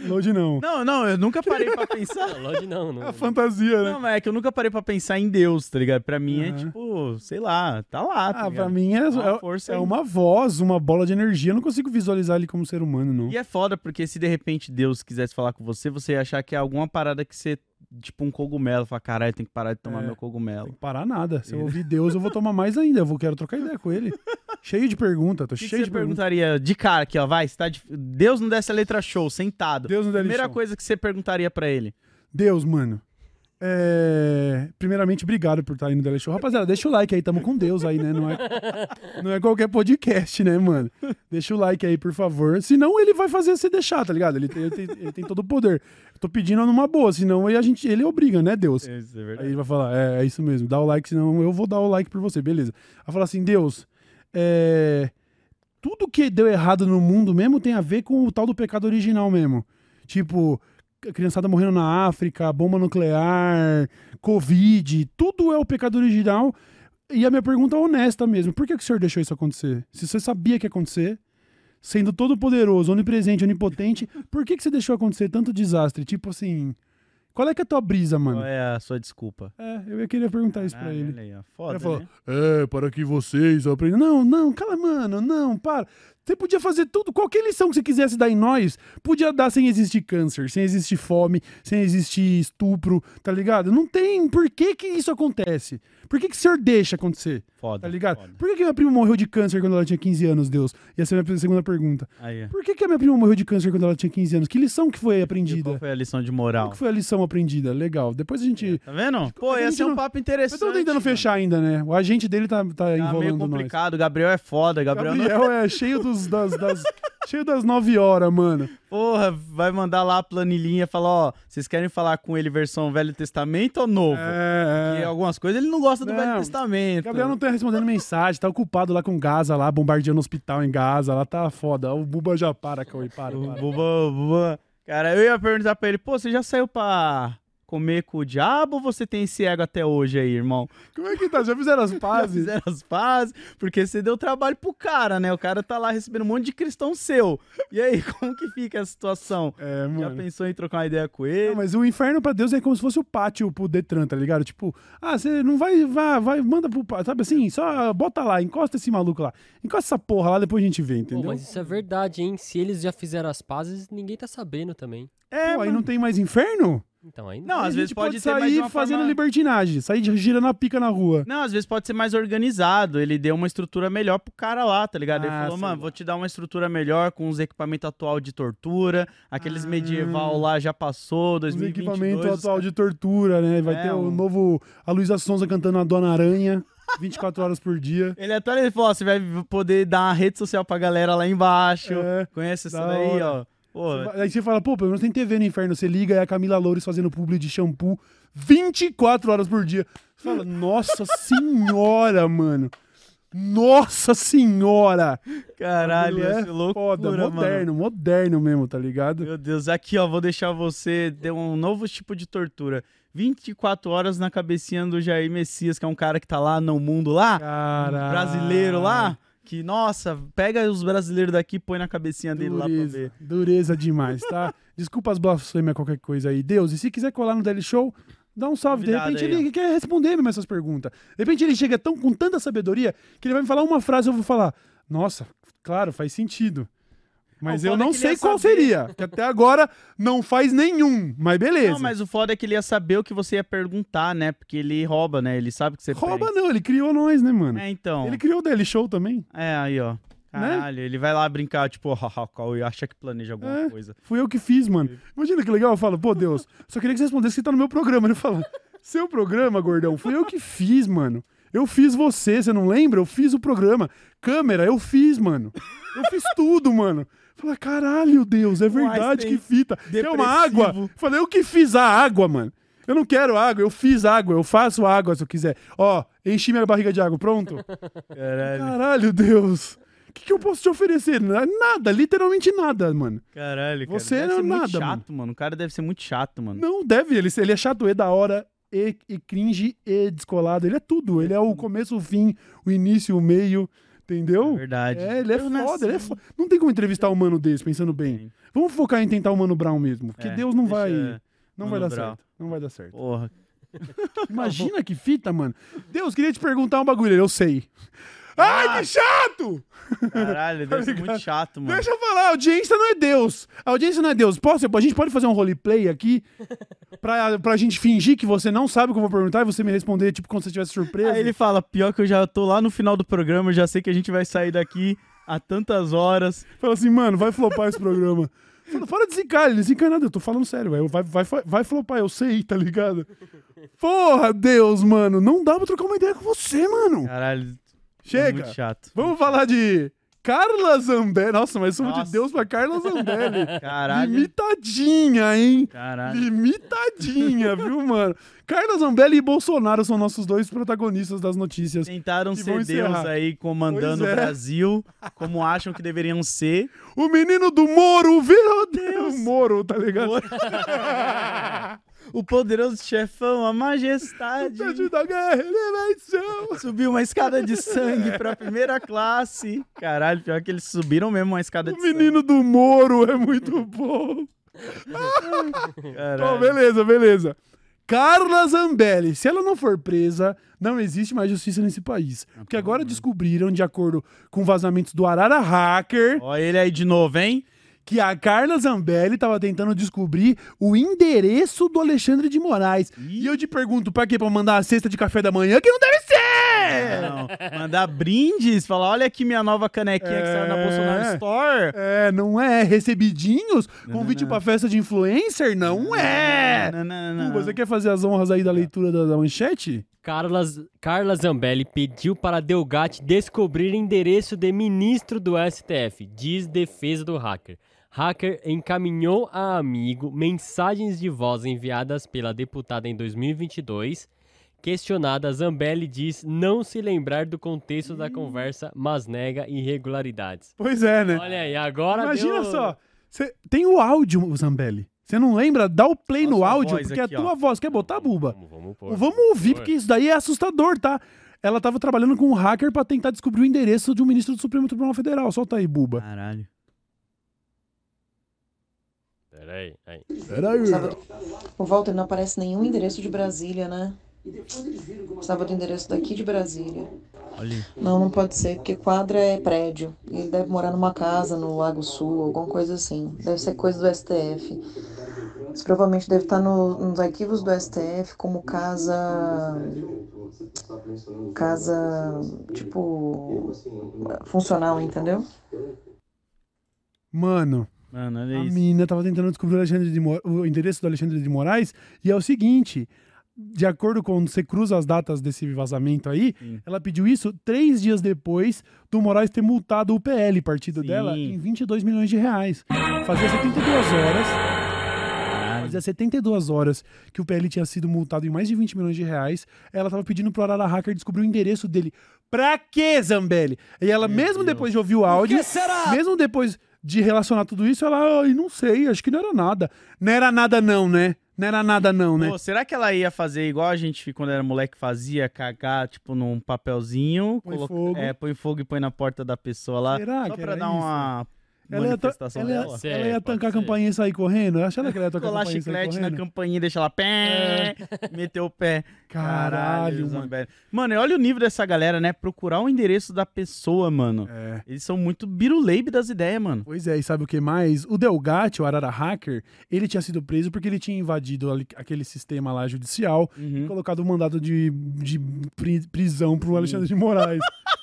Load não. Não, não, eu nunca parei pra pensar. Não, Lorde não. não. É a fantasia, né? Não, mas é que eu nunca parei pra pensar em Deus, tá ligado? Pra mim é tipo, sei lá, tá lá, tá Ah, pra mim é, Uma é- força é aí. uma voz, uma bola de energia. Eu não consigo visualizar ele como ser humano, não. E é foda, porque se de repente Deus quisesse falar com você, você ia achar que é alguma parada que você, tipo um cogumelo, fala, caralho, tem que parar de tomar É. meu cogumelo. Tem que parar nada. Se eu ouvir Deus, eu vou tomar mais ainda. Eu vou quero trocar ideia com ele. (laughs) cheio de pergunta, tô que, que cheio você de perguntas. perguntaria de cara aqui, ó, vai, tá de... Deus não desse a letra show, sentado. Deus não dá Primeira lição. coisa que você perguntaria pra ele. Deus, mano. É... Primeira primeiramente, obrigado por estar aí no Show. Rapaziada, deixa o like aí, tamo com Deus aí, né? Não é, não é qualquer podcast, né, mano? Deixa o like aí, por favor. Senão ele vai fazer você deixar, tá ligado? Ele tem, ele tem, ele tem todo o poder. Eu tô pedindo numa boa, senão aí a gente, ele obriga, né, Deus? Isso é Aí ele vai falar, é, é isso mesmo, dá o like, senão eu vou dar o like por você, beleza. Vai falar assim, Deus, é, tudo que deu errado no mundo mesmo tem a ver com o tal do pecado original mesmo. Tipo, criançada morrendo na África, bomba nuclear, Covid, tudo é o pecado original. E a minha pergunta é honesta mesmo, por que, que o senhor deixou isso acontecer? Se você sabia que ia acontecer, sendo todo poderoso, onipresente, onipotente, por que, que você deixou acontecer tanto desastre? Tipo assim, qual é que é a tua brisa, mano? Qual é a sua desculpa? É, eu ia querer perguntar isso pra Caralho, ele. aí, ó. Ele Foda, falou, né? é, para que vocês aprendam. Não, não, cala, mano, não, para. Você podia fazer tudo, qualquer lição que você quisesse dar em nós, podia dar sem existir câncer, sem existir fome, sem existir estupro, tá ligado? Não tem. Por que que isso acontece? Por que que o senhor deixa acontecer? Foda. Tá ligado? foda. Por que que minha prima morreu de câncer quando ela tinha 15 anos, Deus? Ia ser a minha segunda pergunta. Aí. Por que que a minha prima morreu de câncer quando ela tinha 15 anos? Que lição que foi E qual aprendida? foi a lição de Qual moral? que foi a lição aprendida? Legal. Depois a gente... Tá vendo? Pô, ia ser um não- papo Eu interessante. tô tentando fechar ainda, né? O agente dele tá, tá Tá meio enrolando nós. complicado. Gabriel é foda. Gabriel, não- Gabriel é cheio dos, das, das- (laughs) cheio das 9 horas, mano. Porra, vai mandar lá a planilhinha e falar, ó, vocês querem falar com ele versão Velho Testamento ou Novo? É, Porque é. algumas coisas ele não gosta do Não, Velho Testamento. Gabriel não tá respondendo mensagem, tá ocupado lá com Gaza, lá, bombardeando o hospital em Gaza, lá tá foda. O Buba já para, Cauê, para, O para. Buba, o Buba. Cara, eu ia perguntar pra ele, pô, você já saiu pra comer com o diabo ou você tem esse ego até hoje aí, irmão? Como é que tá? Já fizeram as (laughs) Já pazes? fizeram as pazes? Porque você deu trabalho pro cara, né? O cara tá lá recebendo um monte de cristão seu. E aí, (laughs) como que fica a situação? É, Já mano. pensou em trocar uma ideia com Não, ele? mas o inferno pra Deus é como se fosse o pátio pro Detran, tá ligado? Tipo, ah, você não vai, vai, vai, manda pro pátio, sabe assim? Só bota lá, encosta esse maluco lá. Encosta essa porra lá, depois a gente vê, Pô, entendeu? mas isso é verdade, hein? Se eles já fizeram as pazes, ninguém tá sabendo também. É, Pô, aí não tem mais inferno? Então aí Não, às vezes pode, ter mais sair fazendo forma... libertinagem, sair girando a pica na rua. Não, às vezes pode ser mais organizado. Ele deu uma estrutura melhor pro cara lá, tá ligado? Ele Ah, falou, sei mano, lá. vou te dar uma estrutura melhor com os equipamentos atual de tortura. Aqueles Ah. medieval lá já passou, Os 2022. equipamentos os atual de tortura, né? Vai É, ter o um- novo. A Luísa Sonza cantando a Dona Aranha, 24 horas por dia. Ele até ele falou, ó, você vai poder dar uma rede social pra galera lá embaixo. É, Conhece da daí, hora. ó. Pô, Aí você fala, pô, pelo menos tem TV no inferno. Você liga e é a Camila Loures fazendo publi de shampoo 24 horas por dia. Você fala, nossa senhora, mano. Nossa senhora! caralho, é loucura, foda, mano. moderno, moderno mesmo, tá ligado? Meu Deus, aqui, ó, vou deixar você ter um novo tipo de tortura. 24 horas na cabecinha do Jair Messias, que é um cara que tá lá no mundo lá, Caralho. brasileiro lá, que, nossa, pega os brasileiros daqui e põe na cabecinha dele lá pra Dureza, ver. dureza demais, tá? (laughs) Desculpa as blasfêmias, qualquer coisa aí. Deus, e se quiser colar no Daily Show, dá um salve. De repente aí, ele quer responder mesmo essas perguntas. De repente ele chega tão, com tanta sabedoria que ele vai me falar uma frase eu vou falar, nossa, claro, faz sentido. Mas eu é não ele sei qual saber. seria, que até agora não faz nenhum, mas beleza. Não, mas o foda é que ele ia saber o que você ia perguntar, né? Porque ele rouba, né? Ele sabe que você Rouba pensa. não, ele criou nós, né, mano? É, então. Ele criou o Daily Show também. É, aí, ó. Caralho, ele vai lá brincar, tipo, (laughs) haha, Cauê, acha que planeja alguma É. coisa. Fui eu que fiz, mano. Imagina que legal. Eu falo, pô, Deus, só queria que você respondesse que tá no meu programa. Ele fala, seu programa, gordão, fui eu que fiz, mano. Eu fiz você, você não lembra? Eu fiz o programa. Câmera, eu fiz, mano. Eu fiz tudo, mano. Fala, caralho, Deus, é verdade, que fita. Quer uma depressivo. água? Falei, eu que fiz a água, mano. Eu não quero água, eu fiz água, eu faço água se eu quiser. Ó, enchi minha barriga de água, pronto? (laughs) Caralho, Caralho, Deus. O que, que eu posso te oferecer? Nada, literalmente nada, mano. caralho, cara. Você deve não é muito nada, chato, mano. O cara deve ser muito chato, mano. Não deve, ele, ele é chato, é da hora, e, e cringe, e descolado. Ele é tudo. Ele é o começo, o fim, o início, o meio. É Entendeu? verdade. É, ele é Eu foda, ele é nasci- foda. Não tem como entrevistar um mano desse, pensando bem. Sim. Vamos focar em tentar o Mano Brown mesmo. Porque É, Deus não vai. Não vai Mano dar Brown. certo. Não vai dar certo. Porra. (laughs) (laughs) Imagina que fita, mano. Deus, queria te perguntar um bagulho. Eu sei. Ai, que chato! Caralho, deve ser ligado? muito chato, mano. Deixa eu falar, a audiência não é Deus. A audiência não é Deus. Posso, a gente pode fazer um roleplay aqui pra, pra gente fingir que você não sabe o que eu vou perguntar e você me responder, tipo, como se você tivesse surpresa. Aí ele fala, pior que eu já tô lá no final do programa, eu já sei que a gente vai sair daqui há tantas horas. Fala assim, mano, vai flopar esse programa. Fala, Para de zicar, ele zica nada, eu tô falando sério, velho. Vai, vai, vai flopar, eu sei, tá ligado? Porra, Deus, mano, não dá pra trocar uma ideia com você, mano. Caralho. É Chega. Muito chato. Vamos falar de Carla Zambelli. Nossa, mas somos de. Deus pra Carla Zambelli. (laughs) Caralho. Limitadinha, hein? Caralho. Limitadinha, (laughs) viu, mano? Carla Zambelli e Bolsonaro são nossos dois protagonistas das notícias. Tentaram ser Deus aí comandando Pois o é. Brasil, como acham que deveriam ser. O menino do Moro virou Deus. Moro, tá ligado? Moro. (laughs) O poderoso chefão, a majestade. Tade da guerra, eleição. Subiu uma escada de sangue pra primeira classe. Caralho, pior que eles subiram mesmo uma escada O de sangue. menino do Moro é muito bom. Caralho. Ó, beleza, beleza. Carla Zambelli, se ela não for presa, não existe mais justiça nesse país. Porque agora descobriram, de acordo com vazamentos do Arara Hacker, Ó ele aí de novo, hein? Que a Carla Zambelli estava tentando descobrir o endereço do Alexandre de Moraes. E eu te pergunto, pra quê? Pra mandar a cesta de café da manhã? Que não deve ser! Não, mandar brindes, falar, olha aqui minha nova canequinha que saiu na É. Bolsonaro Store. É, não é. Recebidinhos? Convite não. pra festa de influencer? Não é! Não, não, não, Pô, não. Você quer fazer as honras aí da leitura da, da manchete? Carla, Carla Zambelli pediu para Delgatti descobrir endereço de ministro do STF, diz defesa do hacker. Hacker encaminhou a amigo mensagens de voz enviadas pela deputada em 2022. Questionada, Zambelli diz não se lembrar do contexto da conversa, mas nega irregularidades. Pois é, né? Olha aí, agora Imagina deu- só. Cê, tem o áudio, Zambelli. Você não lembra? Dá o play no Nossa áudio, voz porque aqui, é a tua ó. voz. Quer botar, Buba? Vamos, vamos pôr. Vamos ouvir, porque isso daí é assustador, tá? Ela tava trabalhando com um hacker pra tentar descobrir o endereço de um ministro do Supremo Tribunal Federal. Solta aí, Buba. Caralho. Peraí, aí. Peraí. Sábado. O Walter não aparece nenhum endereço de Brasília, né? Sábado o endereço daqui de Brasília. Aí. Não, não pode ser, porque quadra é prédio. E ele deve morar numa casa no Lago Sul, alguma coisa assim. Deve ser coisa do STF. Isso provavelmente deve estar no- nos arquivos do STF como casa. Casa. Tipo. funcional, entendeu? Mano, Mano, olha a isso. mina tava tentando descobrir o, Alexandre de Mo- o endereço do Alexandre de Moraes. E é o seguinte: de acordo com você cruza as datas desse vazamento aí, Sim. ela pediu isso três dias depois do Moraes ter multado o PL, partido Sim. dela, em 22 milhões de reais. Fazia 72 horas. Caralho. Fazia 72 horas que o PL tinha sido multado em mais de 20 milhões de reais. Ela tava pedindo pro Arara Hacker descobrir o endereço dele. Pra quê, Zambelli? E ela, Meu mesmo Deus. depois de ouvir o áudio, mesmo depois de relacionar tudo isso, ela, ai, não sei, acho que não era nada. Não era nada não, né? Não era nada não, né? Pô, será que ela ia fazer igual a gente, quando era moleque, fazia? Cagar, tipo, num papelzinho, Põe coloca- fogo. É, põe fogo e põe na porta da pessoa lá. Será só que pra dar isso? uma Ela manifestação ela ia- dela. Ser, ela ia tancar a campainha e sair correndo? Acha ela que ela ia tocar a Colar campainha e sair chiclete na campainha e deixar lá, pé, meteu o pé. Caralho, mano. Zambelli. Mano, e olha o nível dessa galera, né? Procurar o endereço da pessoa, mano. É. Eles são muito biruleibe das ideias, mano. Pois é, e sabe o que mais? O Delgatti, o Arara Hacker, ele tinha sido preso porque ele tinha invadido aquele sistema lá judicial e Uhum. colocado um mandado de, de pri- prisão pro Alexandre de Moraes. (laughs)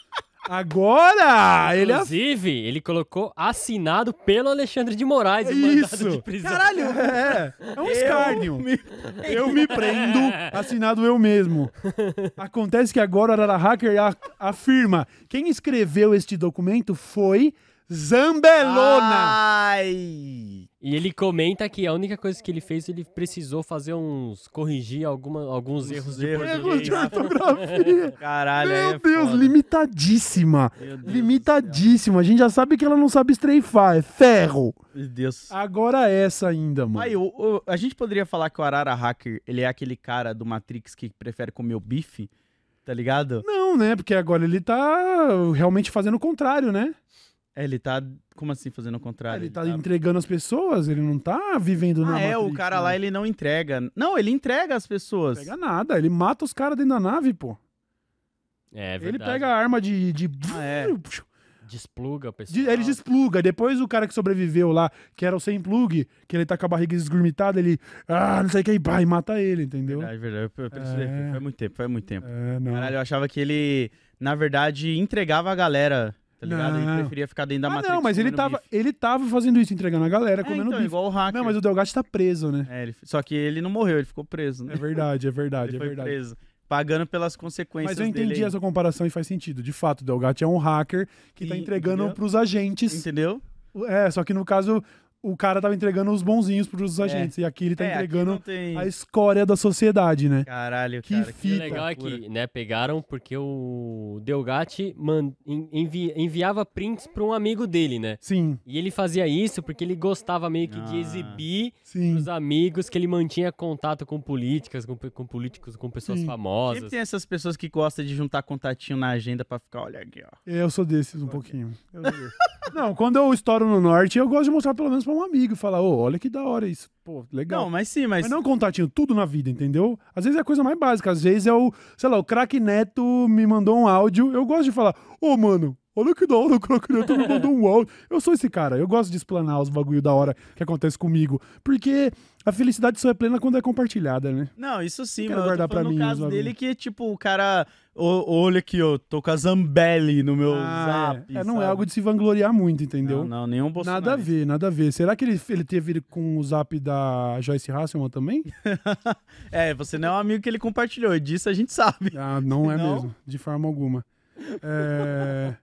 Agora, ele Inclusive, ele colocou assinado pelo Alexandre de Moraes o Isso. mandado de prisão. Caralho! É, é um escárnio. Eu me prendo, assinado eu mesmo. Acontece que agora o Arara Hacker a- afirma quem escreveu este documento foi Zambelona. Ai! E ele comenta que a única coisa que ele fez, ele precisou fazer uns. corrigir alguma, alguns erros de erros. Erros de (laughs) ortografia. (laughs) Caralho, Meu é Deus, foda. limitadíssima. Meu Deus Limitadíssima. A gente já sabe que ela não sabe estreifar, é ferro. Meu Deus. Agora essa ainda, mano. Aí, o- o- a gente poderia falar que o Arara Hacker, ele é aquele cara do Matrix que prefere comer o bife, tá ligado? Não, né? Porque agora ele tá realmente fazendo o contrário, né? É, ele tá, como assim, fazendo o contrário? ele tá entregando as pessoas, ele não tá vivendo na Ah, é, o Matrix, cara né? lá, ele não entrega. Não, ele entrega as pessoas. Não pega nada, ele mata os caras dentro da nave, pô. É, ele verdade. pega a arma de. de... Ah, é. (laughs) Despluga a pessoa. ele despluga. Depois o cara que sobreviveu lá, que era o sem plug, que ele tá com a barriga esgurmitada, ele. Ah, não sei o que, e pá, e mata ele, entendeu? Verdade, verdade. Eu É. Faz muito tempo, faz muito tempo. É, não. Caralho, eu achava que ele, na verdade, entregava a galera. Tá ligado? Não. Ele preferia ficar dentro da Ah, Matrix. não, mas ele tava, bife. ele tava fazendo isso, entregando a galera, É, comendo então, bife. igual o hacker. Não, mas o Delgatti tá preso, né? É, ele- só que ele não morreu, ele ficou preso, né? É verdade, é (laughs) verdade, ele é foi verdade. preso. Pagando pelas consequências Mas eu entendi dele. essa comparação e faz sentido. De fato, o Delgatti é um hacker que tá E- entregando entendeu? pros agentes. Entendeu? É, só que no caso, o cara tava entregando os bonzinhos pros agentes. E aqui ele tá É, entregando tem... a escória da sociedade, né? Caralho, Que cara. Fita. o legal é que, né, pegaram porque o Delgatti man- en- envi- enviava prints pra um amigo dele, né? Sim, E ele fazia isso porque ele gostava meio que de Ah. exibir sim. pros amigos que ele mantinha contato com políticas, com, com políticos, com pessoas Sim. famosas. Sempre tem essas pessoas que gostam de juntar contatinho na agenda pra ficar, olha aqui, ó. Eu sou desses um pouquinho. Eu sou desses. (laughs) Não, quando eu estouro no norte, eu gosto de mostrar pelo menos pra um amigo e falar, ô, olha que da hora isso. Pô, legal. Não, mas sim, mas... Mas não contatinho, tudo na vida, entendeu? Às vezes é a coisa mais básica. Às vezes é o, sei lá, o craque Neto me mandou um áudio. Eu gosto de falar, ô, mano, olha que da hora o craque Neto me mandou um áudio. Eu sou esse cara. Eu gosto de explanar os bagulho da hora que acontece comigo. Porque a felicidade só é plena quando é compartilhada, né? Não, isso sim, Quero mas eu guardar tô pra mim no caso dele que, tipo, o cara... olha aqui, ó, tô com a Zambelli no meu Ah, zap, é, é, não é sabe? algo de se vangloriar muito, entendeu? Não, não, nenhum Bolsonaro. Nada a ver, nada a ver. Será que ele, ele teve com o zap da Joyce Hasselman também? (laughs) É, você não é um amigo que ele compartilhou, disso a gente sabe. Ah, não é (laughs) Não? mesmo, de forma alguma. É...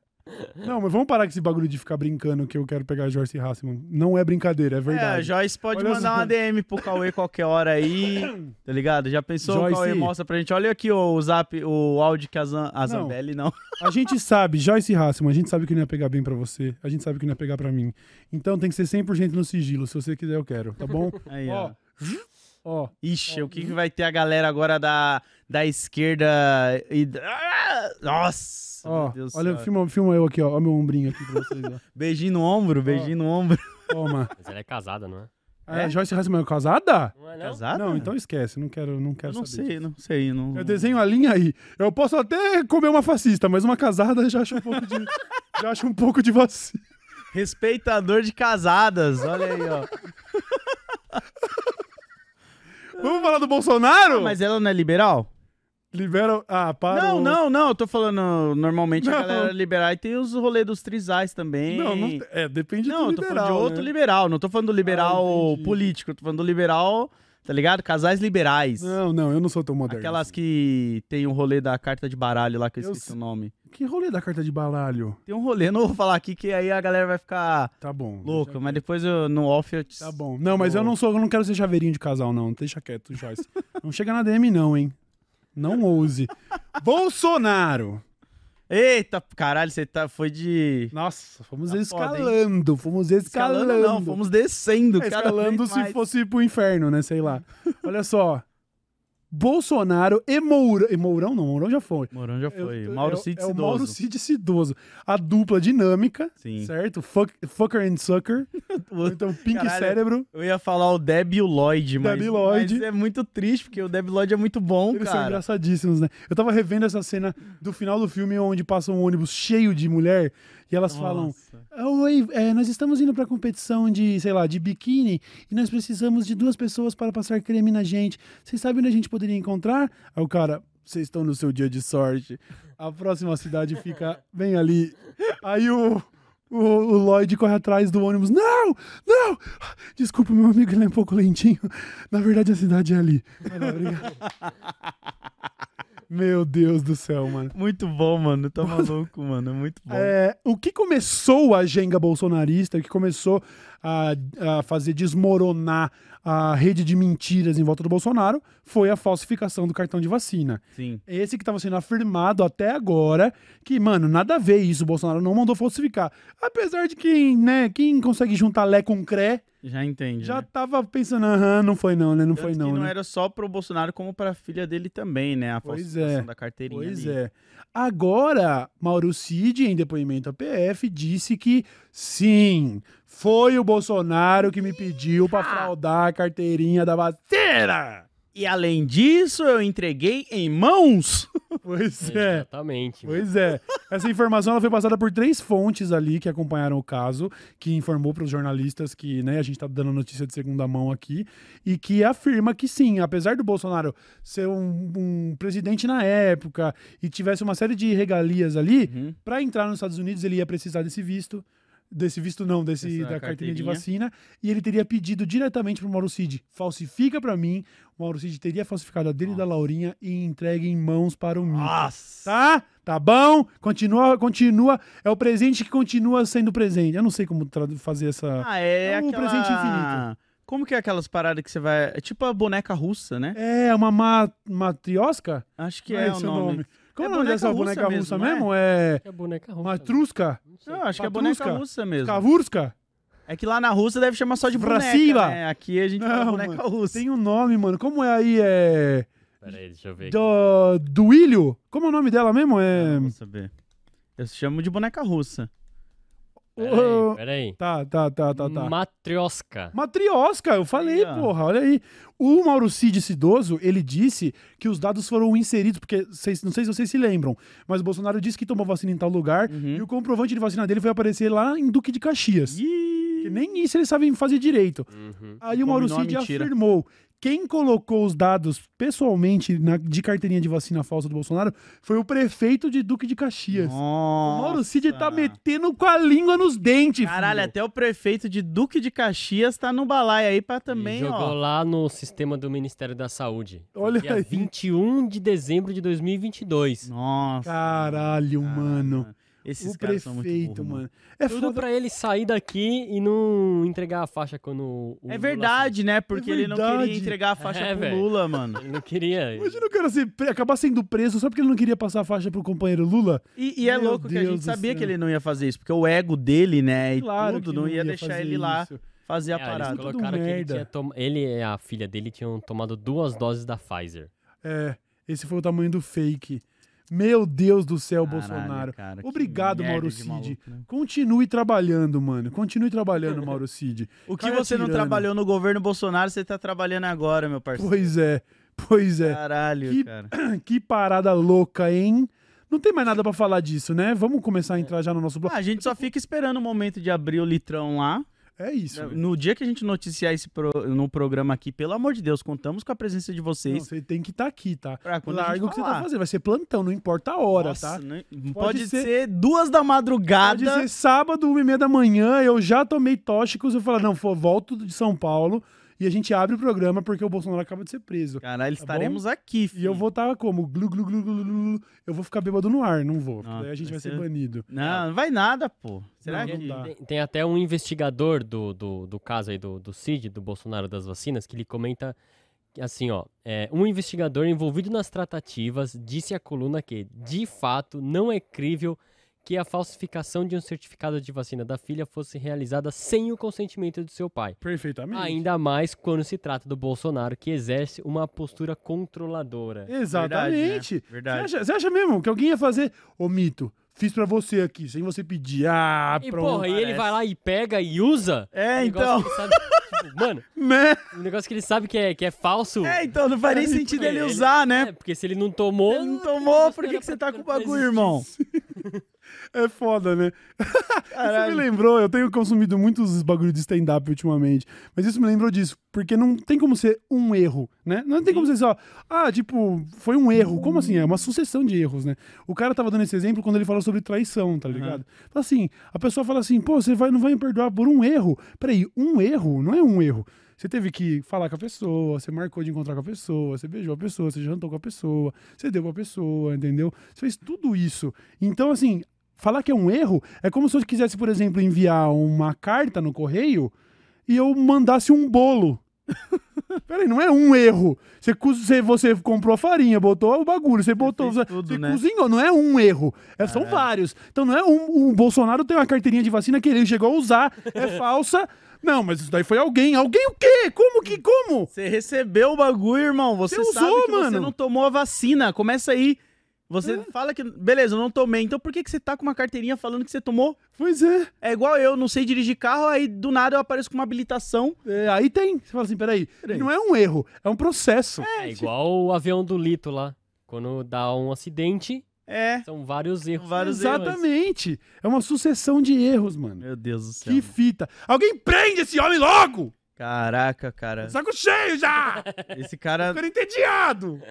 Não, mas vamos parar com esse bagulho de ficar brincando que eu quero pegar a Joyce Hasselman. Não é brincadeira, é É, a verdade. Joyce pode Olha mandar só. uma DM pro Cauê qualquer hora aí, (coughs) tá ligado? Já pensou? Joyce. O Cauê mostra pra gente, olha aqui o zap, o áudio que a, Zam, a Não. Zambelli não. A gente sabe, Joyce Hasselman, a gente sabe que não ia pegar bem pra você, a gente sabe que não ia pegar pra mim. Então tem que ser 100% no sigilo, se você quiser eu quero, tá bom? Aí, Ó, ó. Ó, Ixi, o que, que vai ter a galera agora da, da esquerda e... Ah, Nossa, ó, olha, filma, filma eu aqui, ó, ó meu ombrinho aqui pra vocês, ó. (laughs) Beijinho no ombro, beijinho no ombro. (laughs) Toma. Mas ela é casada, não é? Ah, É? Joyce Hasselman é casada? Não é, não? Casado? Não, então esquece, não quero, não Eu quero não saber. sei, não sei. Não... Eu desenho a linha aí. Eu posso até comer uma fascista, mas uma casada eu já acho um pouco de. (laughs) já acho um pouco de vacilo. Respeitador de casadas, olha aí, ó. Vamos falar do Bolsonaro? Mas ela não é liberal? Libera. Ah, para. Não, o- não, não. Eu tô falando. Normalmente Não. a galera liberal e tem os rolês dos trisais também. Não, não. É, depende Não, do eu tô liberal, falando de outro né? liberal. Não tô falando do liberal Ah, político. Eu tô falando do liberal, tá ligado? Casais liberais. Não, não, eu não sou tão moderno. Aquelas assim. que tem o rolê da carta de baralho lá que eu Eu esqueci sei. o nome. Que rolê da carta de baralho? Tem um rolê, não vou falar aqui que aí a galera vai ficar Tá bom. louca, mas depois eu, no off eu te... Tá bom. Não, mas eu não sou, eu não quero ser chaveirinho de casal, não. Deixa quieto, Joyce. não chega na DM, não, hein? Não ouse. Bolsonaro. Eita, caralho, você tá, foi de... Nossa, fomos Tá foda, escalando. fomos escalando. Escalando não, fomos descendo. É, escalando se mais. fosse pro inferno, né? Sei lá. Olha só. Bolsonaro e Mourão. E Mourão não, Mourão já foi. Mourão já Eu- foi. eu- Mauro é, Cid é o. Mauro Cid Cidoso. A dupla dinâmica, Sim. certo? Fuck, fucker and sucker. (laughs) Então Pink Caralho. Cérebro. Eu ia falar o Deb e o Lloyd, mas, Deb e Lloyd. mas é muito triste, porque o Deb Lloyd é muito bom, Eles são cara. engraçadíssimos, né? Eu tava revendo essa cena do final do filme onde passa um ônibus cheio de mulher e elas falam: Nossa. Oi, é, nós estamos indo pra competição de, sei lá, de biquíni e nós precisamos de duas pessoas para passar creme na gente. Vocês sabem onde a gente poderia encontrar? Aí o cara, vocês estão no seu dia de sorte. A próxima cidade fica bem ali. Aí o, o, o Lloyd corre atrás do ônibus. Não! Não! Desculpa, meu amigo, ele é um pouco lentinho. Na verdade, a cidade é ali. Vai lá, obrigado. (laughs) Meu Deus do céu, mano. Muito bom, mano. Tá maluco, mano. É muito bom. É, o que começou a genga bolsonarista, o que começou a, a fazer desmoronar a rede de mentiras em volta do Bolsonaro, foi a falsificação do cartão de vacina. Sim. Esse que estava sendo afirmado até agora, que, mano, nada a ver isso, o Bolsonaro não mandou falsificar. Apesar de quem, né, quem consegue juntar Lé com Cré, Já entende. já né? tava pensando, aham, não foi não, né, não Tanto foi que não, não né. era só pro Bolsonaro, como pra filha dele também, né? A Pois falsificação é. da carteirinha Pois ali. é. Agora, Mauro Cid, em depoimento à PF, disse que sim, foi o Bolsonaro que me pediu pra fraudar a carteirinha da vacina. E além disso, eu entreguei em mãos (laughs) Pois é. Exatamente. mano. Pois é. Essa informação ela foi passada por três fontes ali que acompanharam o caso, que informou para os jornalistas que, né, a gente tá dando notícia de segunda mão aqui, e que afirma que sim, apesar do Bolsonaro ser um, um presidente na época e tivesse uma série de regalias ali, Uhum. para entrar nos Estados Unidos ele ia precisar desse visto. Desse visto não, desse, Essa da carteirinha de vacina. E ele teria pedido diretamente pro Mauro Cid, falsifica para mim. O Mauro Cid teria falsificado a dele e da Laurinha e entregue em mãos para o Mito. Nossa! Tá? Tá bom? Continua, continua. É o presente que continua sendo presente. Eu não sei como fazer essa. Ah, é, É um aquela... presente infinito. Como que é aquelas paradas que você vai... É tipo a boneca russa, né? É uma ma matriosca? Acho que é, esse o nome. Como É é o nome dessa boneca boneca russa russa mesmo, mesmo? É. É boneca russa. Matruska? Não acho que é boneca russa mesmo. Kavurska? É que lá na Rússia deve chamar só de boneca, Vrasila. né? Aqui a gente fala Não, boneca mano, russa. Tem um nome, mano. Como é aí? É. Pera aí, deixa eu ver. Do, Duílio? Como é o nome dela mesmo? É. Não vou saber. Eu chamo de boneca russa. Ô, Pera aí. Tá, tá, tá, tá, tá. Matrioska. Matriosca, eu falei, Aí, porra, olha aí. O Mauro Cid, esse idoso, ele disse que os dados foram inseridos, porque vocês- não sei se vocês se lembram, mas o Bolsonaro disse que tomou vacina em tal lugar Uhum. e o comprovante de vacina dele foi aparecer lá em Duque de Caxias. Ih, Que nem isso eles sabem fazer direito. Uhum. Aí o Mauro Combinou a Cid afirmou. Quem colocou os dados pessoalmente na- de carteirinha de vacina falsa do Bolsonaro foi o prefeito de Duque de Caxias. O Mauro Cid tá Nossa. metendo com a língua nos dentes. Caralho, filho. até o prefeito de Duque de Caxias tá no balaio aí pra também, E jogou ó. lá no sistema do Ministério da Saúde. Olha Dia aí. 21 de dezembro de 2022. Nossa. Caralho, mano. Esses o caras são muito prefeito, burros, mano. É Tudo foda. pra ele sair daqui e não entregar a faixa quando o É Lula verdade, né? Porque ele não verdade. queria entregar a faixa É, pro velho. Lula, mano. Ele não queria. Imagina o cara ser pre- acabar sendo preso só porque ele não queria passar a faixa pro companheiro Lula. E, e é Meu louco que a Deus gente sabia céu. que ele não ia fazer isso, porque o ego dele, né, e Claro tudo, não ia, deixar fazer ele lá isso. fazer a É, eles parada. Tudo colocaram que ele, tinha tom... ele e a filha dele tinham tomado duas doses da Pfizer. É, esse foi o tamanho do fake. Meu Deus do céu, Caralho, Bolsonaro. cara, Obrigado, Mauro Cid. maluco, né? Continue trabalhando, mano. Continue trabalhando, Mauro Cid. (laughs) O que Cara você não trabalhou no governo Bolsonaro, você tá trabalhando agora, meu parceiro. Pois é, pois é. Caralho, Que- cara. (clears throat) Que parada louca, hein? Não tem mais nada pra falar disso, né? Vamos começar a entrar já no nosso bloco. Ah, a gente só fica esperando o momento de abrir o litrão lá. É isso. No dia que a gente noticiar esse pro- no programa aqui, pelo amor de Deus, contamos com a presença de Não, vocês. você tem que estar aqui, tá? Pra quando a gente Larga o que você tá fazendo. Vai ser plantão, não importa a hora, Nossa, tá? Pode Pode, ser- ser... duas da madrugada. Pode ser sábado, uma e meia da manhã, eu já tomei tóxicos, eu falo, não, for, volto de São Paulo e a gente abre o programa porque o Bolsonaro acaba de ser preso. Caralho, Tá estaremos aqui, filho. E eu vou estar como? Glu, glu, glu, glu, glu, glu. Eu vou ficar bêbado no ar, não vou. Nossa, daí a gente vai ser ser- banido. Não, não vai nada, pô. Será Não, que... não. Tem, tem até um investigador do, do, do caso aí do, do CID, do Bolsonaro das vacinas, que ele comenta que, assim, ó, é, um investigador envolvido nas tratativas disse à coluna que, de fato, não é crível que a falsificação de um certificado de vacina da filha fosse realizada sem o consentimento do seu pai. Perfeitamente. Ainda mais quando se trata do Bolsonaro, que exerce uma postura controladora. Exatamente. Verdade, né? Verdade. Você, acha, você acha mesmo que alguém ia fazer, ô mito, fiz pra você aqui, sem você pedir. Ah, E pronto. porra, e ele vai lá e pega e usa? É, um então. sabe- tipo, (laughs) mano, Né? um negócio que ele sabe que é, que é falso. É, então não faz (laughs) nem É, sentido porque ele ele- usar, né? É, porque se ele não tomou. Ele não tomou, por que, que você tá com o bagulho, irmão? (laughs) É foda, né? (laughs) Isso me Caralho. lembrou, eu tenho consumido muitos bagulho de stand-up ultimamente, mas isso me lembrou disso, porque não tem como ser um erro, né? Não tem como ser só, ah, tipo, foi um erro. Como assim? É uma sucessão de erros, né? O cara tava dando esse exemplo quando ele falou sobre traição, tá ligado? Fala assim, a pessoa fala assim, pô, você vai, não vai me perdoar por um erro. Peraí, um erro não é um erro. Você teve que falar com a pessoa, você marcou de encontrar com a pessoa, você beijou a pessoa, você jantou com a pessoa, você deu pra pessoa, entendeu? Você fez tudo isso. Então, assim, falar que é um erro é como se eu quisesse, por exemplo, enviar uma carta no correio e eu mandasse um bolo. (laughs) Peraí, não é um erro. Você, você, você comprou a farinha, botou o bagulho, você botou. Você, tudo, você né? cozinhou, não é um erro. É, são vários. Então não é um. O Bolsonaro tem uma carteirinha de vacina que ele chegou a usar, é (laughs) falsa. Não, mas isso daí foi alguém. Alguém o quê? Como que? Como? Você recebeu o bagulho, irmão. Você, Você sabe usou, que você mano. não tomou a vacina. Começa aí. Você fala que. Beleza, eu não tomei. Então por que, que você tá com uma carteirinha falando que você tomou? Pois é. É igual eu, não sei dirigir carro, aí do nada eu apareço com uma habilitação. É, aí tem. Você fala assim, peraí. Peraí. Não é um erro, é um processo. É igual o avião do Lito lá. Quando dá um acidente, É. são vários erros. vários erros. Exatamente. É uma sucessão de erros, mano. Meu Deus do céu. Que fita. Alguém prende esse homem logo! Caraca, cara. Saco cheio já! (laughs) Esse cara. Ficando entediado!